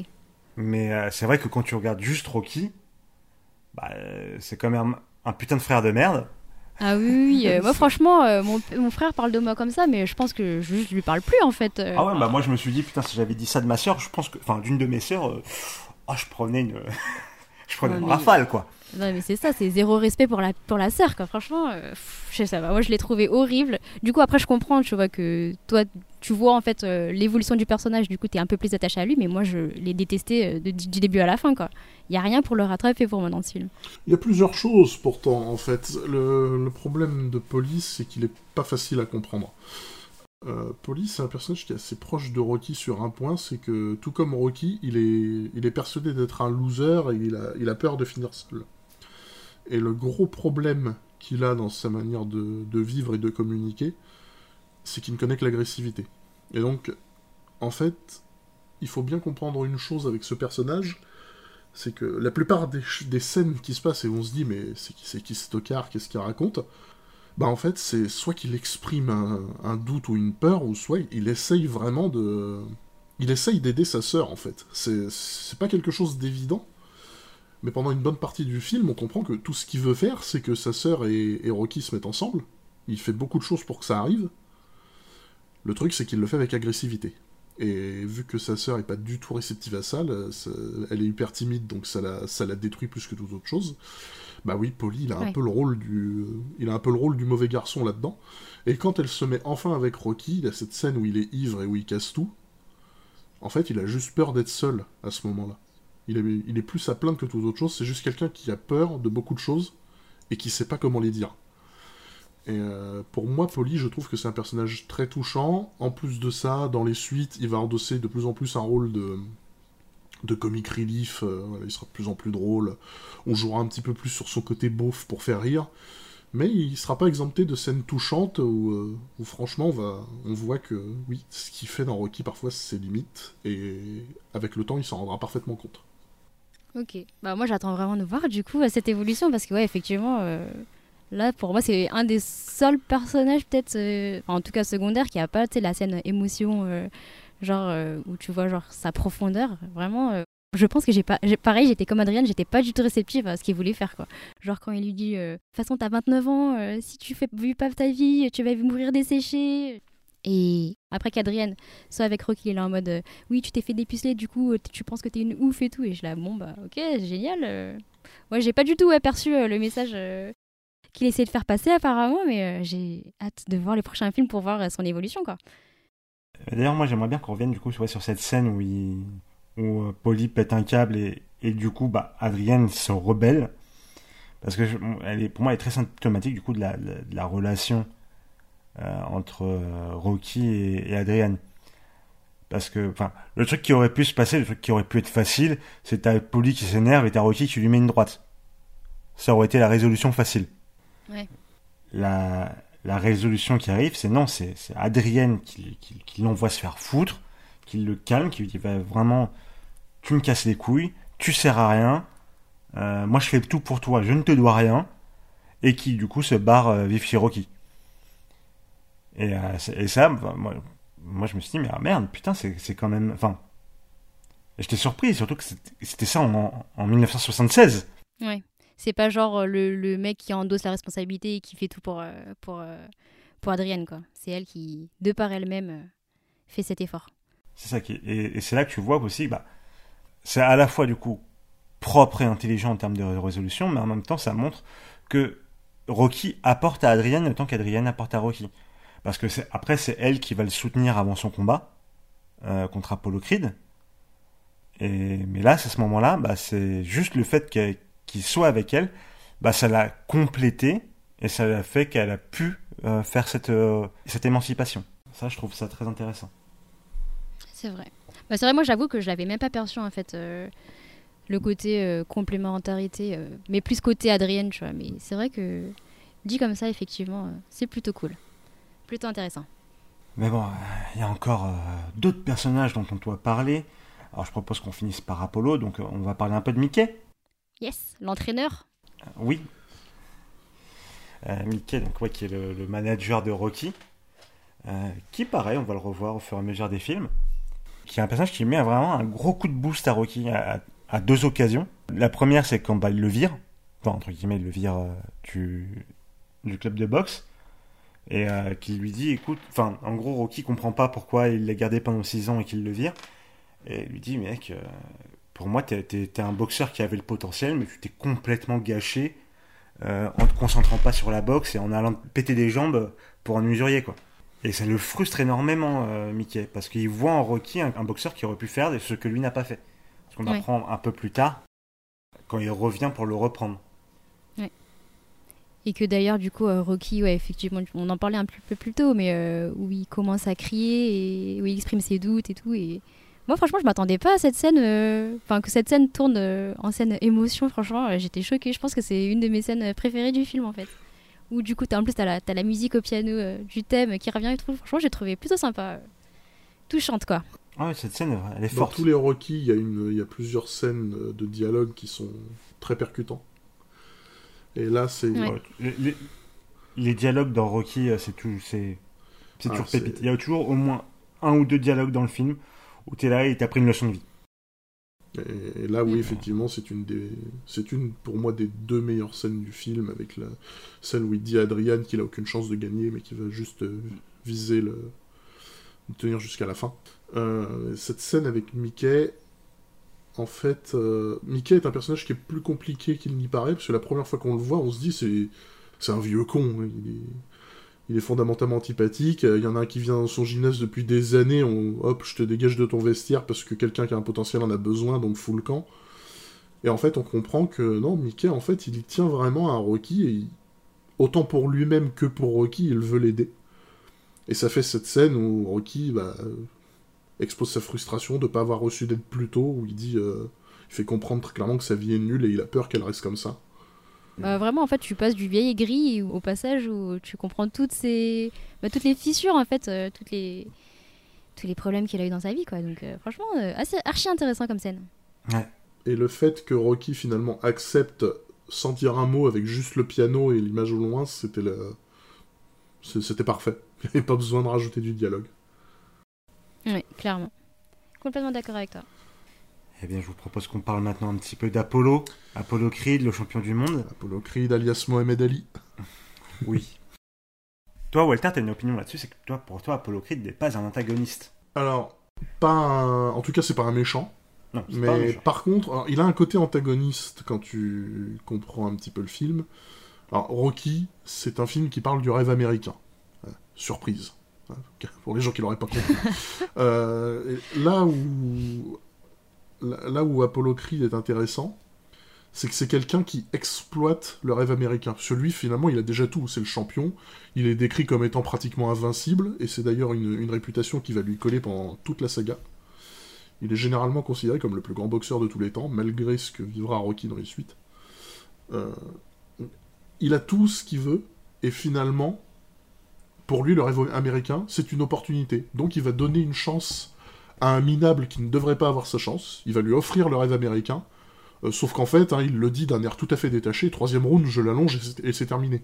Mais euh, c'est vrai que quand tu regardes juste Rocky, bah, c'est quand même un, un putain de frère de merde. Ah oui, euh, moi franchement, euh, mon, mon frère parle de moi comme ça, mais je pense que je, je lui parle plus en fait. euh. Ah ouais, bah moi je me suis dit, putain, si j'avais dit ça de ma sœur, je pense que. Enfin, d'une de mes sœurs, euh, oh, je prenais une. je prenais Ouais, une mais- rafale, quoi. Non mais c'est ça, c'est zéro respect pour la, pour la sœur quoi, franchement, euh, je sais ça, moi je l'ai trouvé horrible. Du coup après je comprends, tu vois, que toi tu vois en fait euh, l'évolution du personnage, du coup t'es un peu plus attaché à lui, mais moi je l'ai détesté euh, du début à la fin quoi. Il y a rien pour le rattraper pour moi dans ce film. Il y a plusieurs choses pourtant, en fait. Le, le problème de Police, c'est qu'il est pas facile à comprendre. Euh, Police, c'est un personnage qui est assez proche de Rocky sur un point, c'est que tout comme Rocky, il est, il est persuadé d'être un loser et il a, il a peur de finir seul. Et le gros problème qu'il a dans sa manière de, vivre et de communiquer, c'est qu'il ne connaît que l'agressivité. Et donc, en fait, il faut bien comprendre une chose avec ce personnage, c'est que la plupart des, scènes qui se passent et on se dit mais c'est qui, qui ce qu'est-ce qu'il raconte Bah en fait c'est soit qu'il exprime un, un doute ou une peur, ou soit il essaye vraiment de... Il essaye d'aider sa sœur en fait. C'est pas quelque chose d'évident, mais pendant une bonne partie du film on comprend que tout ce qu'il veut faire c'est que sa sœur et, et Rocky se mettent ensemble. Il fait beaucoup de choses pour que ça arrive. Le truc c'est qu'il le fait avec agressivité. Et vu que sa sœur est pas du tout réceptive à ça, ça- elle est hyper timide, donc ça la, ça la détruit plus que toute autre chose. Bah oui, Polly, il a un peu le rôle du, il a un peu le rôle du mauvais garçon là-dedans. Et quand elle se met enfin avec Rocky, il y a cette scène où il est ivre et où il casse tout. En fait, il a juste peur d'être seul à ce moment-là. Il est, plus à plaindre que toute autre chose. C'est juste quelqu'un qui a peur de beaucoup de choses et qui sait pas comment les dire. Et euh, pour moi, Polly, je trouve que c'est un personnage très touchant. En plus de ça, dans les suites, il va endosser de plus en plus un rôle de, de comic relief, il sera de plus en plus drôle. On jouera un petit peu plus sur son côté beauf pour faire rire. Mais il sera pas exempté de scènes touchantes où, franchement on, on voit que oui, ce qu'il fait dans Rocky parfois c'est limite, et avec le temps il s'en rendra parfaitement compte. Ok, bah moi j'attends vraiment de voir du coup cette évolution parce que ouais effectivement Là, pour moi, c'est un des seuls personnages, peut-être, euh, en tout cas secondaire, qui a pas la scène émotion, euh, genre, euh, où tu vois genre sa profondeur. Vraiment, je pense que j'ai pas. Pareil, j'étais comme Adrienne, j'étais pas du tout réceptive à ce qu'il voulait faire, quoi. Genre, quand il lui dit De toute façon, t'as 29 ans, si tu fais vis pas ta vie, tu vas mourir desséché. Et après qu'Adrienne soit avec Rocky, il est en mode Oui, tu t'es fait dépuceler, du coup, tu penses que t'es une ouf et tout. Et je là, bon, bah, ok, génial. Ouais, j'ai pas du tout aperçu le message qu'il essaie de faire passer apparemment, mais euh, j'ai hâte de voir les prochains films pour voir euh, son évolution quoi. D'ailleurs, moi j'aimerais bien qu'on revienne du coup sur cette scène où, il... où euh, Polly pète un câble et, et du coup bah, Adrienne se rebelle. Parce que elle est, pour moi elle est très symptomatique du coup la, de la relation entre Rocky et, et Adrienne. Parce que, enfin, le truc qui aurait pu se passer, le truc qui aurait pu être facile, c'est t'as Polly qui s'énerve et t'as Rocky qui lui met une droite. Ça aurait été la résolution facile. La, la résolution qui arrive, c'est non, c'est Adrienne qui, qui, l'envoie se faire foutre, qui le calme, qui lui dit va vraiment, tu me casses les couilles, tu sers à rien, euh, moi je fais tout pour toi, je ne te dois rien, et qui du coup se barre euh, vif chez Rocky. Et, euh, et ça, bah, moi, moi, je me suis dit, mais ah, merde, putain, c'est quand même. Enfin. J'étais surpris, surtout que c'était ça en, en 1976. Ouais. C'est pas genre euh, le, le, mec qui endosse la responsabilité et qui fait tout pour, euh, pour, pour Adrienne, quoi. C'est elle qui, de par elle-même, fait cet effort. C'est ça qui et, c'est là que tu vois aussi, bah, c'est à la fois du coup propre et intelligent en termes de résolution, mais en même temps ça montre que Rocky apporte à Adrienne autant qu'Adrienne apporte à Rocky. Parce que après c'est elle qui va le soutenir avant son combat contre Apollo Creed. Et, mais là, à ce moment-là, bah, c'est juste le fait qu'il soit avec elle, bah, ça l'a complété et ça l'a fait qu'elle a pu euh, faire cette, euh, cette émancipation. Ça, je trouve ça très intéressant. C'est vrai. Bah, c'est vrai, moi j'avoue que je l'avais même pas perçu en fait, euh, le côté complémentarité, mais plus côté Adrienne, tu vois. Mais c'est vrai que dit comme ça, effectivement, c'est plutôt cool. Plutôt intéressant. Mais bon, il y a encore d'autres personnages dont on doit parler. Alors je propose qu'on finisse par Apollo, donc on va parler un peu de Mickey. Yes, l'entraîneur Oui. Euh, Mickey, donc, qui est le, manager de Rocky. Euh, qui, pareil, on va le revoir au fur et à mesure des films. Qui est un personnage qui met vraiment un gros coup de boost à Rocky à, deux occasions. La première, c'est quand bah, il le vire. Enfin, entre guillemets, il le vire euh, du, du club de boxe. Et qu'il lui dit, écoute, enfin, en gros, Rocky comprend pas pourquoi il l'a gardé pendant six ans et qu'il le vire. Et lui dit, mec, pour moi, tu es, un boxeur qui avait le potentiel, mais tu t'es complètement gâché euh, en te concentrant pas sur la boxe et en allant péter des jambes pour un usurier, quoi. Et ça le frustre énormément, euh, Mickey, parce qu'il voit en Rocky un, boxeur qui aurait pu faire ce que lui n'a pas fait. Ce qu'on apprend un peu plus tard, quand il revient pour le reprendre. Et que d'ailleurs, du coup, euh, Rocky, ouais, effectivement, on en parlait un peu plus tôt, mais où il commence à crier et où il exprime ses doutes et tout. Et moi, franchement, je m'attendais pas à cette scène, euh, enfin, que cette scène tourne euh, en scène émotion. Franchement, euh, j'étais choquée. Je pense que c'est une de mes scènes préférées du film, en fait. Où, du coup, as, en plus, t'as la, as la musique au piano du thème qui revient et tout. Franchement, j'ai trouvé plutôt sympa. Touchante, quoi. Ah ouais, cette scène, elle est forte. Dans tous les Rocky, il y, a une, y a plusieurs scènes de dialogue qui sont très percutants. Et là, c'est. Les, dialogues dans Rocky, c'est tout, c'est, ah, toujours pépite. Il y a toujours au moins un ou deux dialogues dans le film où tu es là et tu as pris une leçon de vie. Et, là, oui, effectivement, c'est une des, c'est une pour moi des deux meilleures scènes du film, avec la scène où il dit à Adrian qu'il a aucune chance de gagner, mais qu'il va juste euh, viser le, tenir jusqu'à la fin. Euh, cette scène avec Mickey, en fait, euh, Mickey est un personnage qui est plus compliqué qu'il n'y paraît, parce que la première fois qu'on le voit, on se dit c'est, c'est un vieux con. Il est il est fondamentalement antipathique. Il y en a un qui vient dans son gymnase depuis des années, on, hop, je te dégage de ton vestiaire parce que quelqu'un qui a un potentiel en a besoin, donc fous le camp. Et en fait, on comprend que non, Mickey, en fait, il tient vraiment à Rocky, et autant pour lui-même que pour Rocky, il veut l'aider. Et ça fait cette scène où Rocky bah, expose sa frustration de pas avoir reçu d'aide plus tôt, où il dit, euh, il fait comprendre très clairement que sa vie est nulle et il a peur qu'elle reste comme ça. Bah, vraiment, en fait, tu passes du vieil aigri au passage où tu comprends toutes ces, bah, toutes les fissures, en fait, euh, toutes les, tous les problèmes qu'il a eu dans sa vie, quoi. Donc, euh, franchement, euh, assez archi intéressant comme scène. Ouais. Et le fait que Rocky finalement accepte sans dire un mot avec juste le piano et l'image au loin, c'était le... c'était parfait. Il n'y avait pas besoin de rajouter du dialogue. Oui, clairement. Complètement d'accord avec toi. Eh bien, je vous propose qu'on parle maintenant un petit peu d'Apollo. Apollo Creed, le champion du monde. Apollo Creed alias Mohamed Ali. Oui. toi, Walter, t'as une opinion là-dessus, c'est que toi, pour toi, Apollo Creed n'est pas un antagoniste. Alors, pas un... en tout cas, c'est pas un méchant. Non, pas un Mais méchant. par contre, alors, il a un côté antagoniste quand tu comprends un petit peu le film. Alors, Rocky, c'est un film qui parle du rêve américain. Surprise. Hein, Pour les gens qui l'auraient pas compris. Euh, là où là là où Apollo Creed est intéressant, c'est que c'est quelqu'un qui exploite le rêve américain. Parce que lui, finalement, il a déjà tout. C'est le champion. Il est décrit comme étant pratiquement invincible, et c'est d'ailleurs une, une réputation qui va lui coller pendant toute la saga. Il est généralement considéré comme le plus grand boxeur de tous les temps, malgré ce que vivra Rocky dans les suites. Euh, il a tout ce qu'il veut, et finalement, pour lui, le rêve américain, c'est une opportunité. Donc il va donner une chance à un minable qui ne devrait pas avoir sa chance. Il va lui offrir le rêve américain. Euh, sauf qu'en fait, hein, il le dit d'un air tout à fait détaché. Troisième round, je l'allonge et c'est- terminé.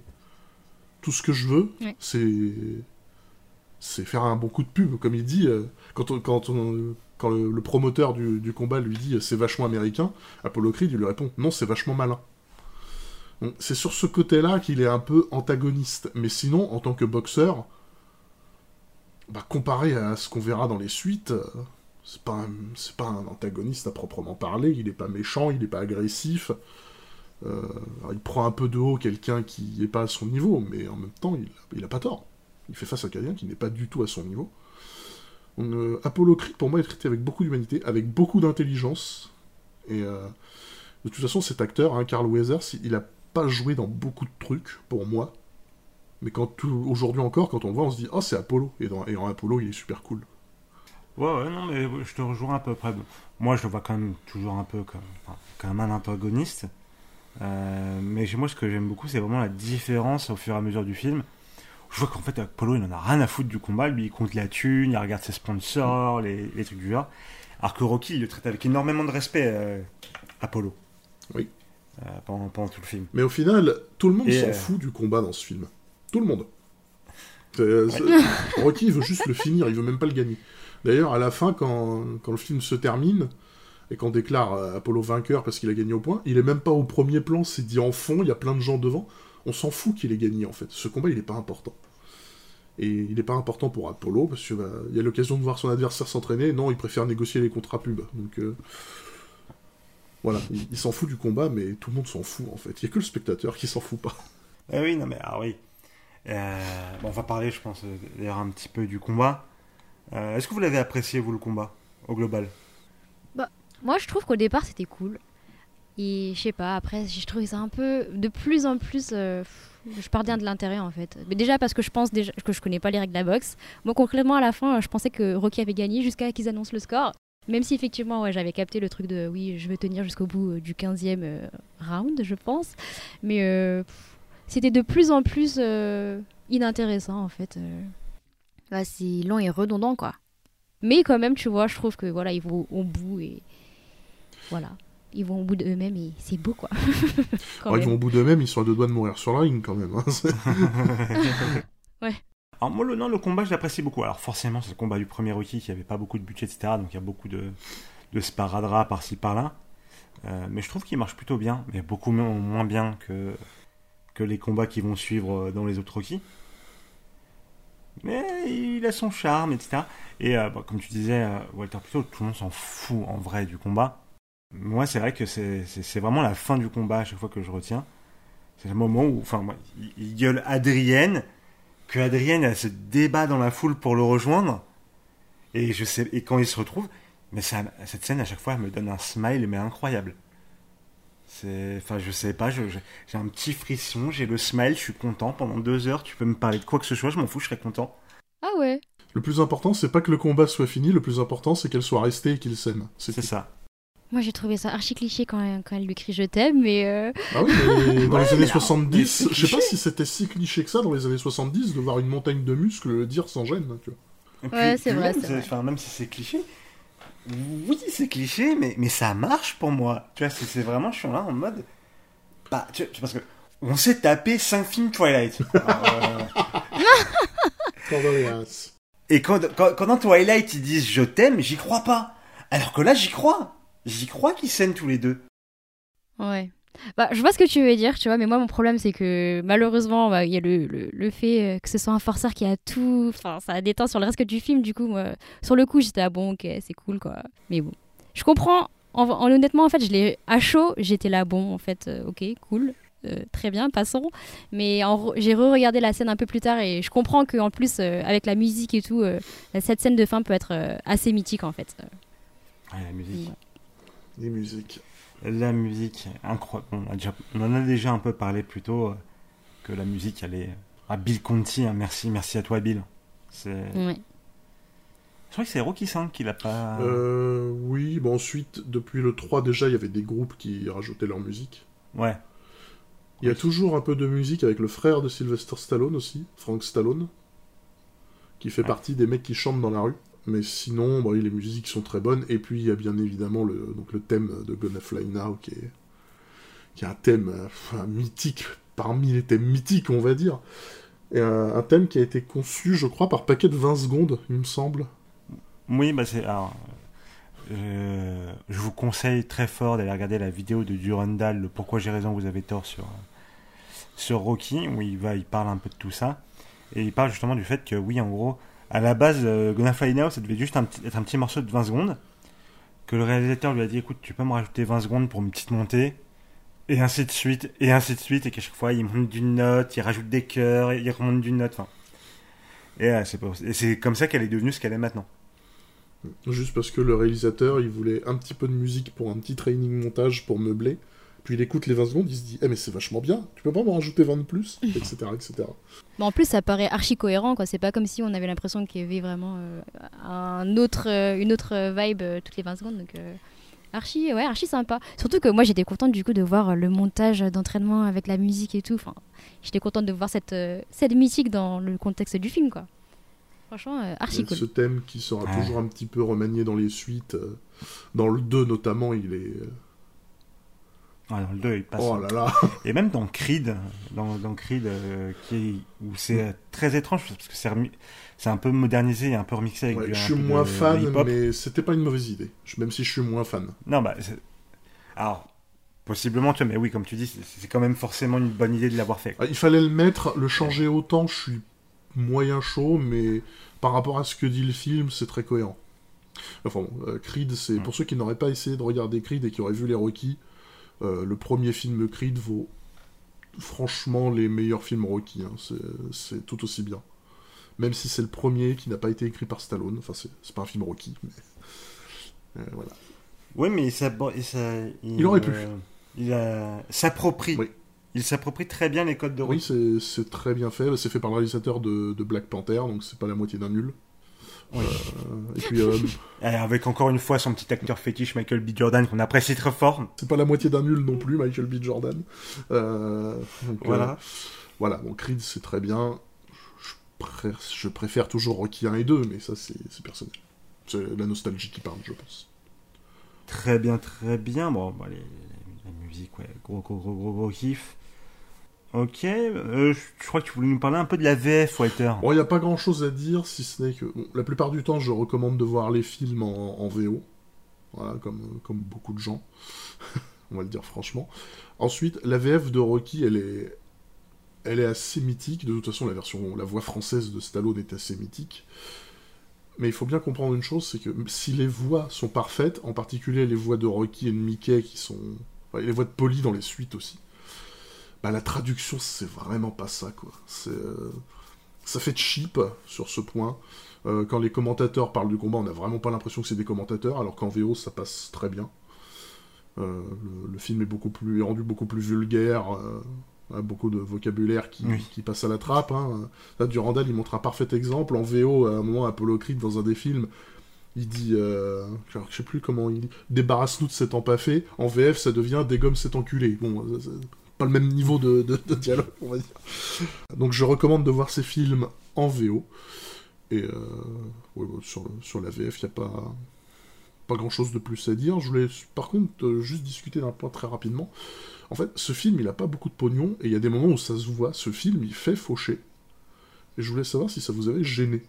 Tout ce que je veux, c'est c'est faire un bon coup de pub, comme il dit. euh, quand on- quand, on- quand le, le promoteur du, du combat lui dit euh, c'est vachement américain, Apollo Creed il lui répond non, c'est vachement malin. C'est sur ce côté-là qu'il est un peu antagoniste. Mais sinon, en tant que boxeur, bah, comparé à ce qu'on verra dans les suites, euh, c'est pas, un- pas un antagoniste à proprement parler. Il est pas méchant, il est pas agressif. Euh, il prend un peu de haut quelqu'un qui n'est pas à son niveau, mais en même temps, il, il a pas tort. Il fait face à quelqu'un qui n'est pas du tout à son niveau. Euh, Apollo Creed, pour moi, est traité avec beaucoup d'humanité, avec beaucoup d'intelligence. Et de toute façon, cet acteur, hein, Carl Weathers, il a pas joué dans beaucoup de trucs, pour moi. Mais quand tout- aujourd'hui encore, quand on le voit, on se dit Oh, c'est Apollo. Et dans, et en Apollo, il est super cool. Ouais, ouais, non, mais je te rejoins à peu près. Moi, je le vois quand même toujours un peu comme, enfin, comme un antagoniste. Euh, mais moi, ce que j'aime beaucoup, c'est vraiment la différence au fur et à mesure du film. Je vois qu'en fait, Apollo, il en a rien à foutre du combat. Lui, il compte la thune, il regarde ses sponsors, les, les trucs du genre. Alors que Rocky, il le traite avec énormément de respect, euh, Apollo. Oui. Euh, pendant, pendant tout le film. Mais au final, tout le monde s'en euh, fout du combat dans ce film. Tout le monde. C'est- Rocky, il veut juste le finir, il veut même pas le gagner. D'ailleurs, à la fin, quand, quand le film se termine, et qu'on déclare euh, Apollo vainqueur parce qu'il a gagné au point, il est même pas au premier plan, c'est dit en fond, il y a plein de gens devant. On s'en fout qu'il ait gagné, en fait. Ce combat, il est pas important. Et il n'est pas important pour Apollo, parce qu'il y a l'occasion de voir son adversaire s'entraîner. Non, il préfère négocier les contrats pubs. Donc, euh, voilà, il, il s'en fout du combat, mais tout le monde s'en fout, en fait. Il n'y a que le spectateur qui s'en fout pas. Eh oui, non, mais ah oui. Euh, bon, on va parler, je pense, d'ailleurs un petit peu du combat. Euh, Est-ce que vous l'avez apprécié, vous, le combat, au global? Moi, je trouve qu'au départ, c'était cool. Et je sais pas, après, je trouve ça un peu de plus en plus. euh, je perdais de l'intérêt en fait. Mais déjà parce que je pense déjà que je connais pas les règles de la boxe. Moi, concrètement, à la fin, je pensais que Rocky avait gagné jusqu'à qu'ils annoncent le score. Même si effectivement, ouais, j'avais capté le truc de oui, je vais tenir jusqu'au bout euh, du 15e euh, round, je pense. Mais euh, pff, c'était de plus en plus euh, inintéressant en fait. euh. Bah, c'est long et redondant quoi. Mais quand même, tu vois, je trouve que voilà, ils vont au bout et voilà, ils vont au bout d'eux-mêmes et c'est beau quoi. Quand Alors, ils vont au bout d'eux-mêmes, ils sont à deux doigts de mourir sur la ring, quand même. hein. C'est- Alors moi, le, non, le combat, je l'apprécie beaucoup. Alors forcément, c'est le combat du premier Rocky qui avait pas beaucoup de budget, etc. Donc il y a beaucoup de, de sparadrap par-ci par-là. Euh, mais je trouve qu'il marche plutôt bien, mais beaucoup moins, bien que, que les combats qui vont suivre euh, dans les autres Rocky. Mais il a son charme, etc. Et euh, bon, comme tu disais, Walter Pluto, tout le monde s'en fout en vrai du combat. Moi, c'est vrai que c'est vraiment la fin du combat à chaque fois que je retiens. C'est le moment où, enfin, il gueule Adrienne, que Adrienne elle se débat dans la foule pour le rejoindre. Et je sais, et quand il se retrouve, mais ça, cette scène à chaque fois elle me donne un smile mais incroyable. C'est, enfin, je sais pas, j'ai un petit frisson, j'ai le smile, je suis content pendant deux heures. Tu peux me parler de quoi que ce soit, je m'en fous, je serai content. Ah ouais. Le plus important, c'est pas que le combat soit fini, le plus important, c'est qu'elle soit restée et qu'il s'aime. C'est ça. Moi, j'ai trouvé ça archi cliché quand, elle, quand elle lui crie je t'aime, mais. Euh... Ah oui, mais dans les années 70, je sais pas si c'était si cliché que ça dans les années 70 de voir une montagne de muscles le dire sans gêne. Tu vois. ouais, c'est vrai. Enfin, même si c'est cliché, oui, c'est cliché, mais, mais ça marche pour moi. Tu vois, c'est vraiment, je suis là en mode. Bah, tu vois, parce que on s'est tapé 5 films Twilight. Euh, et quand, quand, quand, dans Twilight ils disent je t'aime, j'y crois pas. Alors que là, j'y crois. J'y crois qu'ils s'aiment tous les deux. Ouais. Bah, je vois ce que tu veux dire, tu vois, mais moi, mon problème, c'est que malheureusement, bah, il y a le, le, fait euh, que ce soit un forceur qui a tout. Enfin, ça temps sur le reste du film, du coup, moi, sur le coup, j'étais, ah bon, ok, c'est cool, quoi. Mais bon. Je comprends. En, honnêtement, en fait, je l'ai à chaud, j'étais là, bon, en fait, euh, ok, cool. Euh, très bien, passons. Mais j'ai re-regardé la scène un peu plus tard et je comprends qu'en plus, avec la musique et tout, cette scène de fin peut être assez mythique en fait. Ouais, la musique. Les musiques. La musique, incroyable. On, en a déjà un peu parlé plus tôt, euh, que la musique, elle est. Ah, Bill Conti, hein, merci, merci à toi, Bill. C'est. Ouais. Je crois que c'est Rocky 5 qui l'a pas. Euh, oui, bon, ensuite, depuis le 3, déjà, il y avait des groupes qui rajoutaient leur musique. Ouais. Il y a toujours un peu de musique avec le frère de Sylvester Stallone aussi, Frank Stallone, qui fait partie des mecs qui chantent dans la rue. Mais sinon, bon, les musiques sont très bonnes. Et puis, il y a bien évidemment le, donc, le thème de Gonna Fly Now, qui est, qui est un thème mythique, parmi les thèmes mythiques, on va dire. Et un, thème qui a été conçu, je crois, par paquet de 20 secondes, il me semble. Oui, bah c'est. Euh, je vous conseille très fort d'aller regarder la vidéo de Durandal, le Pourquoi j'ai raison, vous avez tort sur, sur Rocky, où il, va, il parle un peu de tout ça. Et il parle justement du fait que, oui, en gros, à la base, euh, Gonna Fly Now, ça devait juste être un petit morceau de 20 secondes. Que le réalisateur lui a dit écoute, tu peux me rajouter 20 secondes pour une petite montée. Et ainsi de suite, et ainsi de suite. Et qu'à chaque fois, il monte d'une note, il rajoute des chœurs, il remonte d'une note. Enfin. Et, euh, c'est comme ça qu'elle est devenue ce qu'elle est maintenant. Juste parce que le réalisateur, il voulait un petit peu de musique pour un petit training montage pour meubler. Puis il écoute les 20 secondes, il se dit Eh, mais c'est vachement bien, tu peux pas m'en rajouter 20 de plus Etc. etc. Mais en plus, ça paraît archi cohérent, quoi. C'est pas comme si on avait l'impression qu'il y avait vraiment euh, un autre, euh, une autre vibe euh, toutes les 20 secondes. Donc, archi, ouais, archi sympa. Surtout que moi, j'étais contente du coup de voir le montage d'entraînement avec la musique et tout. Enfin, j'étais contente de voir cette, cette mythique dans le contexte du film, quoi. Franchement, archi cool. Ce thème qui sera toujours un petit peu remanié dans les suites. dans le 2 notamment, il est ah, le 2, il passe. Oh là là. Et même dans Creed, dans, dans Creed, euh, qui où c'est très étrange parce que c'est un peu modernisé et un peu remixé avec ouais, Je suis moins fan, mais c'était pas une mauvaise idée. Même si je suis moins fan. Non, bah, alors possiblement, tu vois, mais oui, comme tu dis, c'est quand même forcément une bonne idée de l'avoir fait. Ah, il fallait le mettre, le changer autant. Je suis moyen chaud, mais par rapport à ce que dit le film, c'est très cohérent. Enfin bon, euh, Creed, c'est pour ceux qui n'auraient pas essayé de regarder Creed et qui auraient vu les Rocky euh, le premier film Creed vaut franchement les meilleurs films Rocky. Hein. C'est tout aussi bien. Même si c'est le premier qui n'a pas été écrit par Stallone. Enfin, c'est pas un film Rocky, mais. Euh, voilà. Oui, mais ça, il, aurait pu. Euh, il s'approprie. Il s'approprie très bien les codes de Rocky. Oui, c'est très bien fait. C'est fait par le réalisateur de, de Black Panther, donc c'est pas la moitié d'un nul. Euh, et puis, euh, avec encore une fois son petit acteur fétiche Michael B. Jordan qu'on apprécie très fort. C'est pas la moitié d'un nul non plus, Michael B. Jordan. Euh, voilà. voilà, bon, Creed c'est très bien. Je préfère, je préfère, toujours Rocky 1 et 2, mais ça c'est personnel. C'est la nostalgie qui parle, je pense. Très bien, très bien. Bon, bah, les, la musique, ouais, gros, gros, gros, gros, gros kiff. Ok, euh, je crois que tu voulais nous parler un peu de la VF, Walter. Bon, il n'y a pas grand chose à dire, si ce n'est que la plupart du temps, je recommande de voir les films en, VO. Voilà, comme, comme beaucoup de gens. On va le dire franchement. Ensuite, la VF de Rocky, elle est, elle est assez mythique. De toute façon, la version, la voix française de Stallone est assez mythique. Mais il faut bien comprendre une chose, c'est que si les voix sont parfaites, en particulier les voix de Rocky et de Mickey qui sont... les voix de Polly dans les suites aussi bah, la traduction, c'est vraiment pas ça, quoi. C'est, euh, ça fait cheap sur ce point. Euh, quand les commentateurs parlent du combat, on n'a vraiment pas l'impression que c'est des commentateurs, alors qu'en VO, ça passe très bien. Euh, le, film est beaucoup plus rendu beaucoup plus vulgaire. Hein, beaucoup de vocabulaire qui, Oui. qui passe à la trappe. Hein. Là, Durandal, il montre un parfait exemple. En VO, à un moment, Apollo Creed, dans un des films, il dit, euh, alors, je sais plus comment il dit, débarrasse-nous de cet empaffé. En VF, ça devient dégomme cet enculé. Bon, pas le même niveau de, dialogue, on va dire. Donc, je recommande de voir ces films en VO. Et euh, sur, la VF, il n'y a pas, pas grand chose de plus à dire. Je voulais par contre euh, juste discuter d'un point très rapidement. En fait, ce film, il a pas beaucoup de pognon, et il y a des moments où ça se voit. Ce film, il fait faucher. Et je voulais savoir si ça vous avait gêné.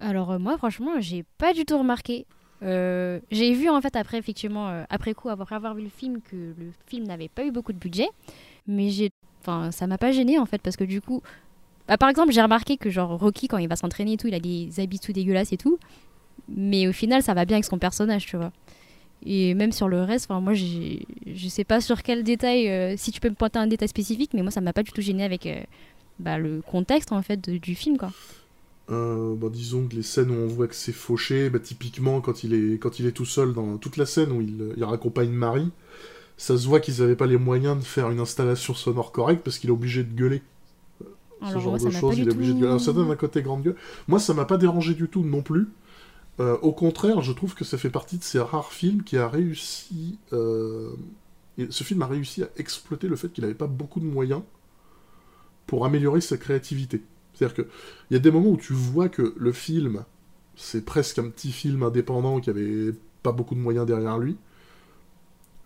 Alors euh, moi franchement j'ai pas du tout remarqué. Euh, j'ai vu en fait après effectivement euh, après coup avoir vu le film que le film n'avait pas eu beaucoup de budget, mais j'ai enfin ça m'a pas gêné en fait parce que du coup bah, par exemple j'ai remarqué que genre Rocky quand il va s'entraîner et tout il a des habits tout dégueulasses et tout, mais au final ça va bien avec son personnage tu vois. Et même sur le reste, moi je sais pas sur quel détail euh, si tu peux me pointer un détail spécifique, mais moi ça m'a pas du tout gêné avec bah, le contexte en fait du film quoi. Euh, bah, disons que les scènes où on voit que c'est fauché, bah, typiquement quand il, est, quand il est tout seul dans toute la scène où il, il raccompagne Marie, ça se voit qu'ils n'avaient pas les moyens de faire une installation sonore correcte parce qu'il est obligé de gueuler. Ce Alors genre moi, ça de m'a choses, pas il est obligé de gueuler. Alors, ça donne un côté grande gueule. Moi, ça m'a pas dérangé du tout non plus. Euh, au contraire, je trouve que ça fait partie de ces rares films qui a réussi. euh, Ce film a réussi à exploiter le fait qu'il n'avait pas beaucoup de moyens pour améliorer sa créativité. C'est-à-dire qu'il y a des moments où tu vois que le film, c'est presque un petit film indépendant qui avait pas beaucoup de moyens derrière lui,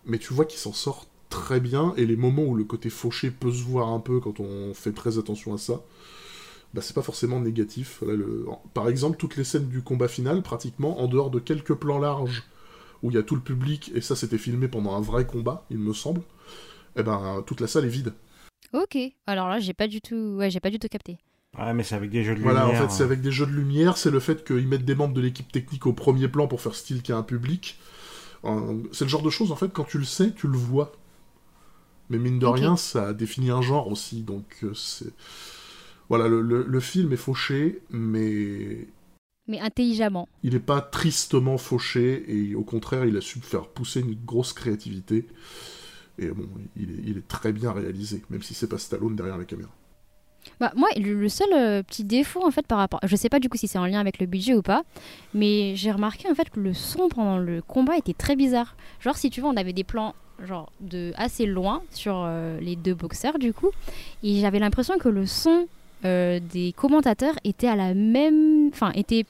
mais tu vois qu'il s'en sort très bien, et les moments où le côté fauché peut se voir un peu quand on fait très attention à ça, bah, c'est pas forcément négatif. Par exemple, toutes les scènes du combat final, pratiquement, en dehors de quelques plans larges où il y a tout le public, et ça c'était filmé pendant un vrai combat, il me semble, eh ben toute la salle est vide. Ok. Alors là, j'ai pas du tout, ouais, j'ai pas du tout capté. Ouais, mais c'est avec des jeux de Voilà, en lumière. fait, c'est hein. avec des jeux de lumière, c'est le fait qu'ils mettent des membres de l'équipe technique au premier plan pour faire style qu'il y a un public. Euh, C'est le genre de choses, en fait, quand tu le sais, tu le vois. Mais mine de rien, ça définit un genre aussi, donc euh, c'est... Voilà, le, le- le film est fauché, mais Mais intelligemment. il n'est pas tristement fauché, et au contraire, il a su faire pousser une grosse créativité. Et bon, il est, il est très bien réalisé, même si c'est pas Stallone derrière la caméra. Bah, moi, le, seul euh, petit défaut, en fait, par rapport. Je sais pas du coup si c'est en lien avec le budget ou pas, mais j'ai remarqué, en fait, que le son pendant le combat était très bizarre. Genre, si tu veux, on avait des plans genre de assez loin sur euh, les deux boxeurs du coup et j'avais l'impression que le son euh, des commentateurs était à la même enfin était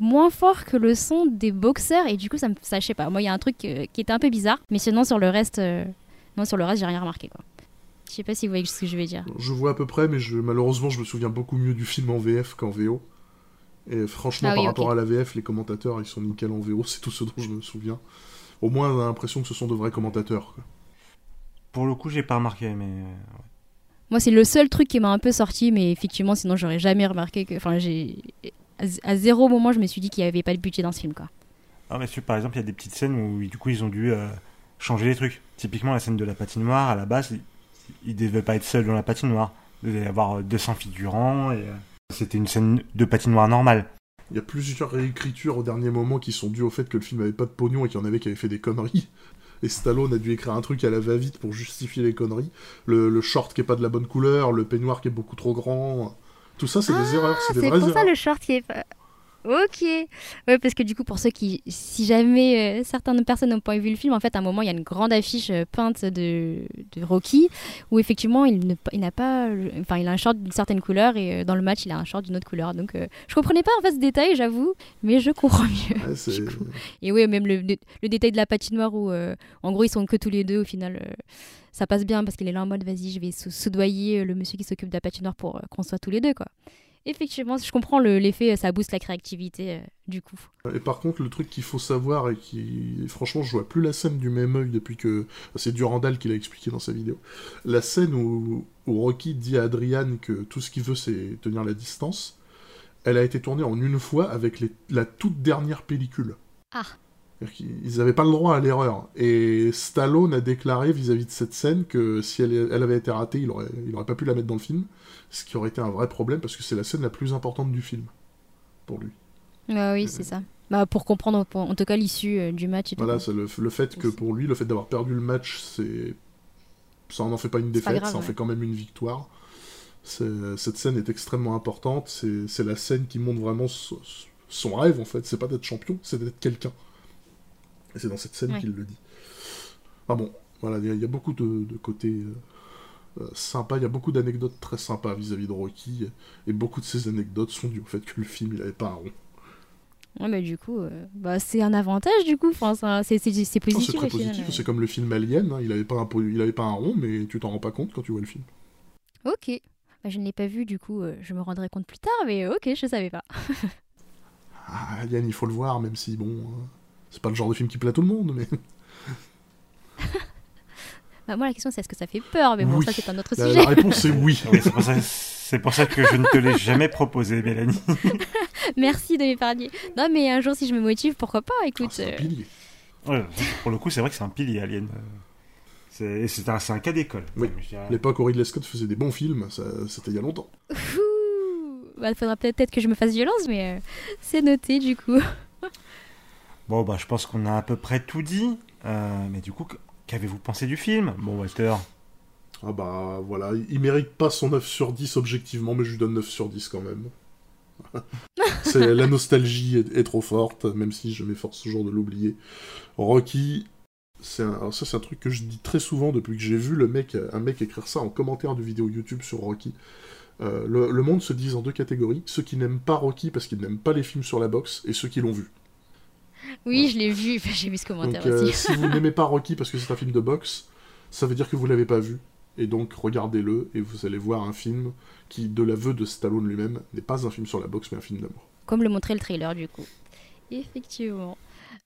moins fort que le son des boxeurs et du coup ça ça, je sais pas moi il y a un truc qui était un peu bizarre mais sinon sur le reste non sur le reste j'ai rien remarqué quoi je sais pas si vous voyez ce que je vais dire Je vois à peu près, mais je, malheureusement, je me souviens beaucoup mieux du film en VF qu'en VO. Et franchement, Ah par rapport à la VF, les commentateurs, ils sont nickel en VO, c'est tout ce dont je me souviens. Au moins, on a l'impression que ce sont de vrais commentateurs. quoi. Pour le coup, j'ai pas remarqué, mais. euh, Moi, c'est le seul truc qui m'a un peu sorti, mais effectivement, sinon, j'aurais jamais remarqué que. Enfin, j'ai. À zéro moment, je me suis dit qu'il n'y avait pas de budget dans ce film, quoi. Ah, mais tu- par exemple, il y a des petites scènes où du coup ils ont dû euh, changer les trucs. Typiquement, la scène de la patinoire, à la base, il, devait pas être seul dans la patinoire. Il devait y avoir euh, 200 figurants et euh, c'était une scène de patinoire normale. Il y a plusieurs réécritures au dernier moment qui sont dues au fait que le film avait pas de pognon et qu'il y en avait qui avaient fait des conneries. Et Stallone a dû écrire un truc à la va-vite pour justifier les conneries. Le, le short qui est pas de la bonne couleur, le peignoir qui est beaucoup trop grand. Tout ça, c'est des erreurs, c'est des C'est vraies pour ça le short qui est pas. Ok. Ouais, parce que du coup, pour ceux qui. Si jamais euh, certaines personnes n'ont pas vu le film, en fait, à un moment, il y a une grande affiche euh, peinte de, de Rocky où effectivement, il n'a pas. Enfin, il a un short d'une certaine couleur et euh, dans le match, il a un short d'une autre couleur. Donc, je comprenais pas en fait ce détail, j'avoue, mais je comprends mieux. Ouais, c'est- Du coup. Et oui, même le, le- détail de la patinoire où, en gros, ils sont que tous les deux. Au final, ça passe bien parce qu'il est là en mode, vas-y, je vais sou- soudoyer le monsieur qui s'occupe de la patinoire pour qu'on soit tous les deux, quoi. Effectivement, je comprends le- l'effet, euh, ça booste la créativité, euh, du coup. Et par contre, le truc qu'il faut savoir et qui, franchement, je vois plus la scène du même œil depuis que c'est Durandal qui l'a expliqué dans sa vidéo. La scène où, où Rocky dit à Adrian que tout ce qu'il veut c'est tenir la distance, elle a été tournée en une fois avec les- la toute dernière pellicule. Ah. Qu'ils n'avaient pas le droit à l'erreur. Et Stallone a déclaré vis-à-vis de cette scène que si elle, elle avait été ratée, il aurait, il aurait pas pu la mettre dans le film, ce qui aurait été un vrai problème parce que c'est la scène la plus importante du film pour lui. Ah oui, c'est ça. Bah, pour comprendre, pour- en tout cas, l'issue euh, du match et. Voilà, c'est le, le fait que pour lui, le fait d'avoir perdu le match, c'est ça n'en fait pas une pas défaite, grave, ça en ouais. fait quand même une victoire. Cette scène est extrêmement importante, c'est la scène qui montre vraiment so- son rêve en fait, c'est pas d'être champion, c'est d'être quelqu'un. Et c'est dans cette scène Ouais. qu'il le dit. Ah bon, voilà, il y, a- il y a beaucoup de, de côtés euh, euh, sympas, il y a beaucoup d'anecdotes très sympas vis-à-vis de Rocky, et beaucoup de ces anecdotes sont dues au fait que le film il avait pas un rond. Ouais, mais du coup, euh, bah, c'est un avantage du coup. Enfin, c'est positif. C'est très positif, ouais. c'est comme le film Alien, hein, il avait pas un, il avait pas un rond, mais tu t'en rends pas compte quand tu vois le film. Ok. Bah, je ne l'ai pas vu, du coup, euh, je me rendrai compte plus tard, mais ok, je savais pas. Ah, Alien, il faut le voir, même si, bon, euh, c'est pas le genre de film qui plaît à tout le monde, mais Bah, moi, la question, c'est est-ce que ça fait peur Mais bon, Oui. ça, c'est un autre la, sujet. la réponse c'est oui. Oui, c'est pour, ça- c'est pour ça que je ne te l'ai jamais proposé, Mélanie. Merci de m'épargner. Non, mais un jour, si je me motive, pourquoi pas Ah, Écoute, c'est un euh, pilier. Ouais, pour le coup, c'est vrai que c'est un pilier, Alien. C'est un, c'est un cas d'école. Oui. Dirais. L'époque où Ridley Scott faisait des bons films, ça- c'était il y a longtemps. ouh, bah, faudra peut-être que je me fasse violence, mais euh, c'est noté, du coup. Bon, bah, je pense qu'on a à peu près tout dit. Euh, mais du coup, qu'avez-vous pensé du film Bon, Walter? Ah bah voilà, il- mérite pas son 9 sur 10 objectivement, mais je lui donne 9 sur 10 quand même. c'est la nostalgie est, est trop forte, même si je m'efforce toujours de l'oublier. Rocky, c'est un, alors ça c'est un truc que je dis très souvent depuis que j'ai vu le mec, un mec écrire ça en commentaire de vidéo YouTube sur Rocky. Euh, le, le monde se divise en deux catégories ceux qui n'aiment pas Rocky parce qu'ils n'aiment pas les films sur la boxe et ceux qui l'ont vu. Oui, je l'ai vu, j'ai vu ce commentaire Donc, euh, aussi. si vous n'aimez pas Rocky parce que c'est un film de boxe, ça veut dire que vous l'avez pas vu. Et donc, regardez-le et vous allez voir un film qui, de l'aveu de Stallone lui-même, n'est pas un film sur la boxe mais un film d'amour. Comme le montrait le trailer, du coup. Effectivement.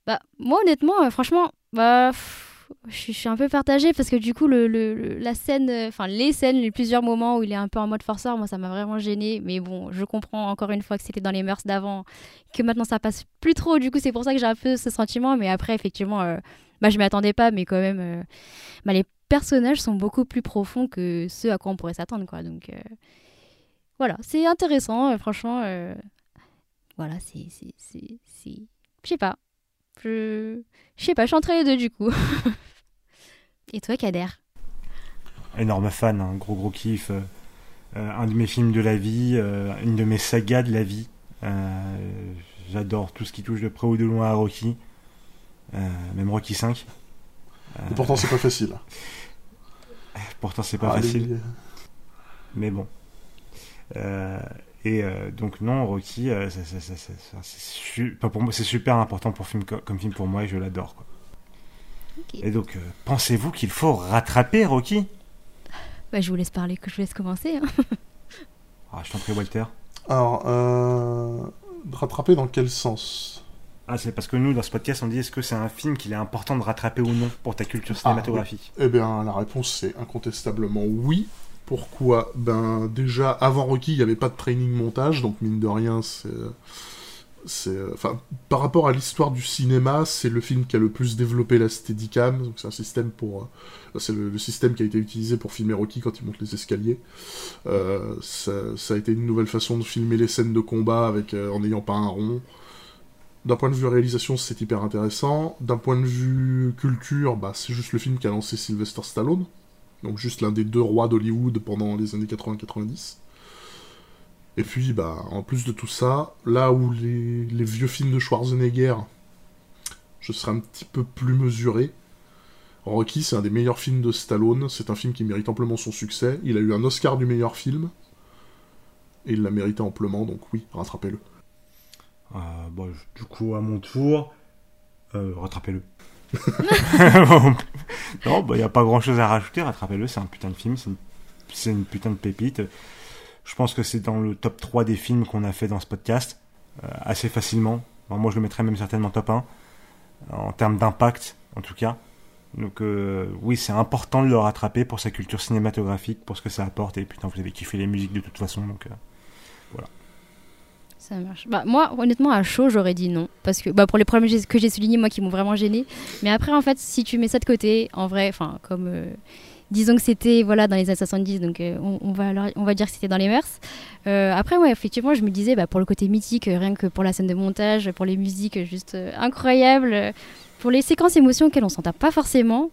Bah, moi, honnêtement, euh, franchement, bah, pff, je suis- un peu partagée parce que du coup, la scène, euh, enfin, les scènes, les plusieurs moments où il est un peu en mode forceur, moi, ça m'a vraiment gêné. Mais bon, je comprends encore une fois que c'était dans les mœurs d'avant, que maintenant ça passe plus trop. Du coup, c'est pour ça que j'ai un peu ce sentiment. Mais après, effectivement, euh, bah, je m'y attendais pas, mais quand même, euh, bah, les personnages sont beaucoup plus profonds que ceux à quoi on pourrait s'attendre. Donc, euh, voilà, c'est intéressant, franchement. voilà, c'est- Je sais pas. Je. Je sais pas, je suis entre les deux du coup. Et toi, Kader? Énorme fan, un gros gros kiff. euh, euh, un de mes films de la vie, euh, une de mes sagas de la vie. Euh, J'adore tout ce qui touche de près ou de loin à Rocky. Euh, même Rocky 5. Euh, Et pourtant, c'est pas facile. pourtant, c'est pas Allez, facile. Mais bon. Et euh, donc non, Rocky, euh, ça- ça- ça- ça- ça- c'est su- pas pour moi, c'est super important pour film, co- comme film pour moi et je l'adore. Et donc, euh, pensez-vous qu'il faut rattraper Rocky? Bah, je vous laisse parler, que je vous laisse commencer. hein. ah, Je t'en prie, Walter. Alors, euh... rattraper dans quel sens? Ah, c'est parce que nous, dans ce podcast, on dit est-ce que c'est un film qu'il est important de rattraper ou non pour ta culture Ah, cinématographique? Eh bien, la réponse c'est incontestablement oui. Pourquoi? Ben déjà avant Rocky, il n'y avait pas de training montage, donc mine de rien, c'est, enfin, par rapport à l'histoire du cinéma, c'est le film qui a le plus développé la Steadicam. C'est un système pour, euh, c'est le, système qui a été utilisé pour filmer Rocky quand il monte les escaliers. Euh, ça, ça a été une nouvelle façon de filmer les scènes de combat avec euh, en n'ayant pas un rond. D'un point de vue réalisation, c'est hyper intéressant. D'un point de vue culture, bah, c'est juste le film qui a lancé Sylvester Stallone. Donc juste l'un des deux rois d'Hollywood pendant les années 80-90. Et puis, bah, en plus de tout ça, là où les, vieux films de Schwarzenegger, je serais un petit peu plus mesuré. Rocky, c'est un des meilleurs films de Stallone. C'est un film qui mérite amplement son succès. Il a eu un Oscar du meilleur film. Et il l'a mérité amplement, donc oui, rattrapez-le. Euh, Du coup, à mon tour, euh, rattrapez-le. non, il n'y a pas grand-chose à rajouter. Rattrapez-le, c'est un putain de film. C'est une, putain de pépite. Je pense que c'est dans le top 3 des films qu'on a fait dans ce podcast. euh, assez facilement. Moi, je le mettrais même certainement top 1. En termes d'impact, en tout cas. Donc, euh, oui, c'est important de le rattraper pour sa culture cinématographique, pour ce que ça apporte. Et putain, vous avez kiffé les musiques de toute façon. Donc, euh, Ça marche. Bah, moi, honnêtement, à chaud, j'aurais dit non. Parce que bah, pour les problèmes que j'ai- soulignés, moi, qui m'ont vraiment gêné. Mais après, en fait, si tu mets ça de côté, en vrai, enfin, comme. euh, disons que c'était voilà, dans les années 70, donc euh, on, va, on va dire que c'était dans les mœurs. Euh, après, ouais, effectivement, je me disais, bah, pour le côté mythique, rien que pour la scène de montage, pour les musiques juste incroyables, pour les séquences émotions auxquelles on s'en tape pas forcément.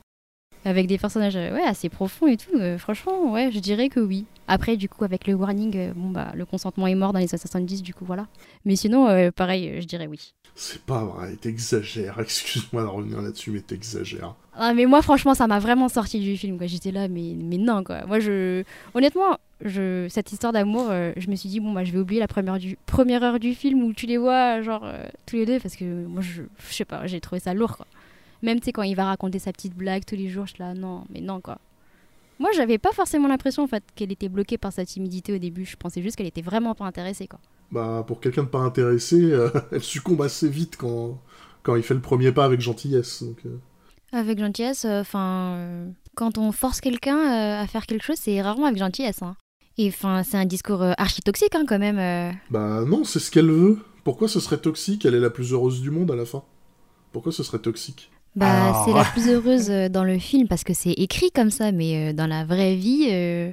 avec des personnages assez profonds et tout. franchement, ouais, je dirais que oui. Après, du coup, avec le warning, euh, bon bah, le consentement est mort dans les années 70, du coup, voilà. Mais sinon, euh, pareil, euh, je dirais oui. C'est pas vrai, t'exagères. Excuse-moi de revenir là-dessus, mais t'exagères. Ah, mais moi, franchement, ça m'a vraiment sorti du film. quoi. J'étais là, mais, mais non, quoi. Moi, je. Honnêtement, je... cette histoire d'amour, euh, je me suis dit, bon, bah, je vais oublier la première, du... première heure du film où tu les vois, genre, euh, tous les deux, parce que moi, je, je sais pas, j'ai trouvé ça lourd, quoi. Même, tu sais, quand il va raconter sa petite blague tous les jours, je suis là, non, mais non, quoi. Moi, j'avais pas forcément l'impression, en fait, qu'elle était bloquée par sa timidité au début. Je pensais juste qu'elle était vraiment pas intéressée, quoi. Bah, pour quelqu'un de pas intéressé, euh, elle succombe assez vite quand, quand il fait le premier pas avec gentillesse. Donc, euh. Avec gentillesse, enfin, quand on force quelqu'un euh, à faire quelque chose, c'est rarement avec gentillesse. Hein. Et enfin, c'est un discours euh, archi toxique hein, quand même. euh. Bah non, c'est ce qu'elle veut. Pourquoi ce serait toxique? Elle est la plus heureuse du monde à la fin. Pourquoi ce serait toxique? Bah, Alors. c'est la plus heureuse euh, dans le film parce que c'est écrit comme ça, mais euh, dans la vraie vie, euh,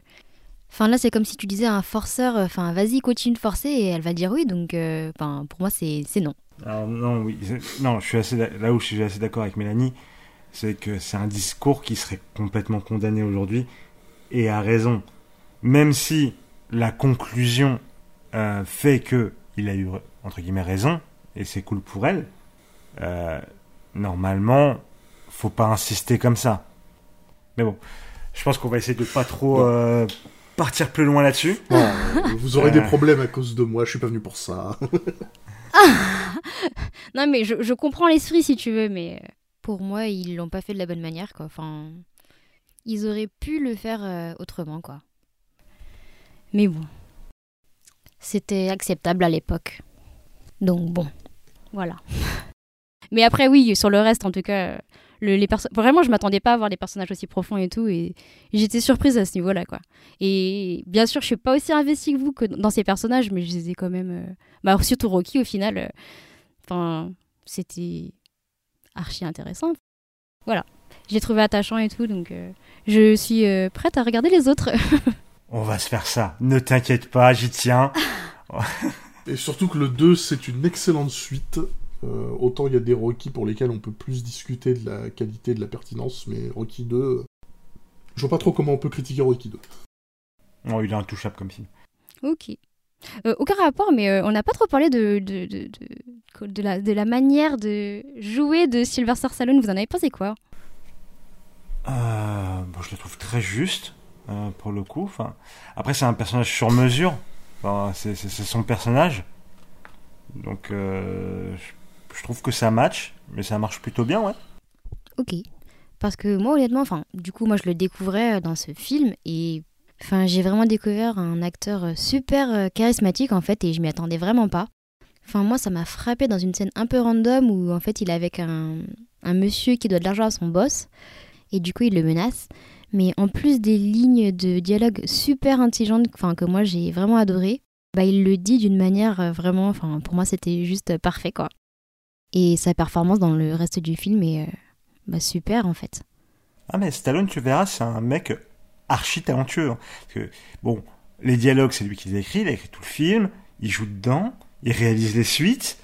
enfin là, c'est comme si tu disais à un forceur, enfin, vas-y, continue de forcer, et elle va dire oui. Donc, euh, enfin, pour moi, c'est c'est non. Alors non, oui, non, je suis assez là où je suis assez d'accord avec Mélanie, c'est que c'est un discours qui serait complètement condamné aujourd'hui et à raison. Même si la conclusion euh, fait que il a eu entre guillemets raison et c'est cool pour elle, euh, normalement, faut pas insister comme ça. Mais bon, je pense qu'on va essayer de pas trop euh, partir plus loin là-dessus. Euh, Vous aurez Euh. des problèmes à cause de moi, je suis pas venu pour ça. Non, mais je, je comprends l'esprit si tu veux, mais euh, pour moi, ils l'ont pas fait de la bonne manière, quoi. Enfin, ils auraient pu le faire euh, autrement, quoi. Mais bon, c'était acceptable à l'époque. Donc bon, voilà. Mais après, oui, sur le reste, en tout cas, le- les vraiment, je m'attendais pas à voir des personnages aussi profonds et tout, et j'étais surprise à ce niveau-là, quoi. Et bien sûr, je suis pas aussi investie que vous que dans ces personnages, mais je les ai quand même. euh, Bah, surtout Rocky, au final. euh, Enfin, c'était archi intéressant. Voilà. J'ai trouvé attachant et tout, donc euh, je suis euh, prête à regarder les autres. On va se faire ça. Ne t'inquiète pas, j'y tiens. Et surtout que le 2, c'est une excellente suite. Euh, autant il y a des Rocky pour lesquels on peut plus discuter de la qualité, de la pertinence, mais Rocky 2, euh, je vois pas trop comment on peut critiquer Rocky 2. Oh, il est intouchable comme film. ok. Euh, aucun rapport, mais euh, on n'a pas trop parlé de, de, de, de, de la, de la manière de jouer de Sylvester Stallone. Vous en avez pensé quoi? Euh, bon, je le trouve très juste euh, pour le coup. Enfin, après, c'est un personnage sur mesure. Enfin, c'est, son personnage. Donc, euh, je, je trouve que ça match, mais ça marche plutôt bien, ouais. Ok. Parce que moi, honnêtement, enfin, du coup, moi, je le découvrais euh, dans ce film et enfin, j'ai vraiment découvert un acteur euh, super euh, charismatique en fait et je m'y attendais vraiment pas. Enfin, moi, ça m'a frappé dans une scène un peu random où en fait, il est avec un, un monsieur qui doit de l'argent à son boss et du coup, il le menace. Mais en plus des lignes de dialogue super intelligentes, enfin, que moi, j'ai vraiment adoré, bah, il le dit d'une manière vraiment, enfin, pour moi, c'était juste parfait, quoi. Et sa performance dans le reste du film est euh, bah, super en fait. Ah, mais Stallone, tu verras, c'est un mec archi talentueux. hein. Parce que, bon, les dialogues, c'est lui qui les écrit, il a écrit tout le film, il joue dedans, il réalise les suites.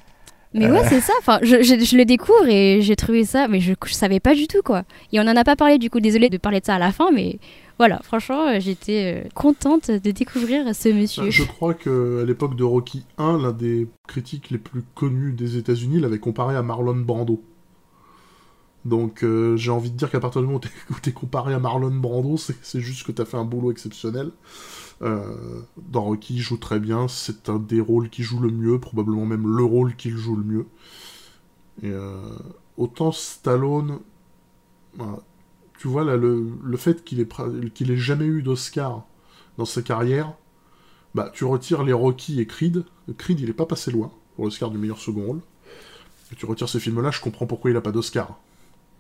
Mais Euh. ouais, c'est ça. Enfin, je, je- je le découvre et j'ai trouvé ça, mais je, je savais pas du tout quoi. Et on en a pas parlé du coup. Désolée de parler de ça à la fin, mais voilà. Franchement, euh, j'étais euh, contente de découvrir ce monsieur. Je crois que à l'époque de Rocky 1, l'un des critiques les plus connus des États-Unis l'avait comparé à Marlon Brando. Donc euh, j'ai envie de dire qu'à partir du moment où t'es- comparé à Marlon Brando, c'est juste que t'as fait un boulot exceptionnel. Dans Rocky, il joue très bien, c'est un des rôles qui joue le mieux, probablement même le rôle qu'il joue le mieux. Et autant Stallone, voilà, tu vois là, le, fait qu'il ait, qu'il ait jamais eu d'Oscar dans sa carrière, bah, tu retires les Rocky et Creed. Creed, il est pas passé loin pour l'Oscar du meilleur second rôle. Tu retires ces films-là, je comprends pourquoi il a pas d'Oscar.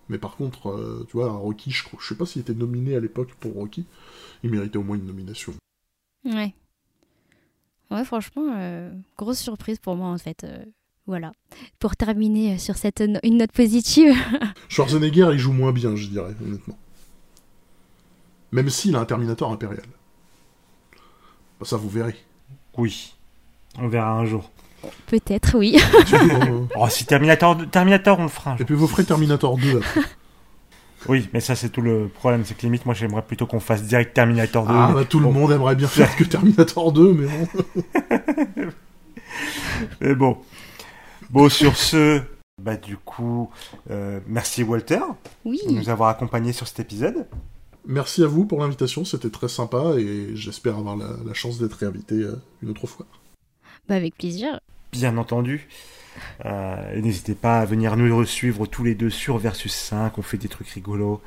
Mais par contre, euh, tu vois, Rocky, je, je sais pas s'il était nominé à l'époque pour Rocky. Il méritait au moins une nomination. Ouais. Ouais, franchement, euh, grosse surprise pour moi en fait. euh, voilà. Pour terminer euh, sur cette no- une note positive. Schwarzenegger, il joue moins bien, je dirais, honnêtement. Même s'il a un Terminator impérial. Bah, ça, vous verrez. Oui, on verra un jour. Peut-être, oui. Euh, Oh, si Terminator, Terminator, on le fera un Et puis vous ferez Terminator 2 après. Oui, mais ça c'est tout le problème, c'est que limite moi j'aimerais plutôt qu'on fasse direct Terminator 2. Ah, bah tout le Bon. monde aimerait bien faire que Terminator 2, mais bon. Mais bon. Bon, sur ce, bah du coup, euh, merci Walter Oui. de nous avoir accompagnés sur cet épisode. Merci à vous pour l'invitation, c'était très sympa et j'espère avoir la, la chance d'être réinvité euh, une autre fois. Bah, avec plaisir. Bien entendu. Euh, et n'hésitez pas à venir nous suivre tous les deux sur Versus 5, on fait des trucs rigolos.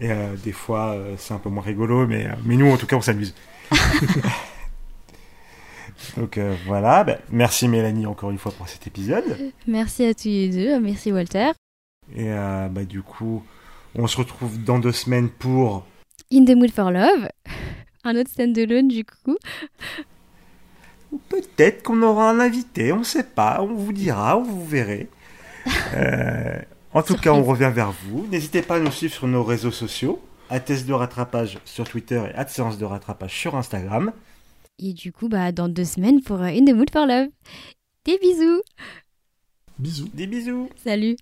Et euh, des fois, euh, c'est un peu moins rigolo, mais, euh, mais nous, en tout cas, on s'amuse. Donc euh, voilà, bah, merci Mélanie encore une fois pour cet épisode. Merci à tous les deux. Merci Walter. Et euh, bah, du coup, on se retrouve dans deux semaines pour In the Mood for Love. Un autre stand-alone du coup. Peut-être qu'on aura un invité, on ne sait pas, on vous dira, vous verrez. Euh, en tout cas, on revient vers vous. N'hésitez pas à nous suivre sur nos réseaux sociaux, à test de rattrapage sur Twitter et à séance de rattrapage sur Instagram. Et du coup, bah, dans deux semaines pour euh, In the Mood for Love. Des bisous. Bisous. Des bisous Salut.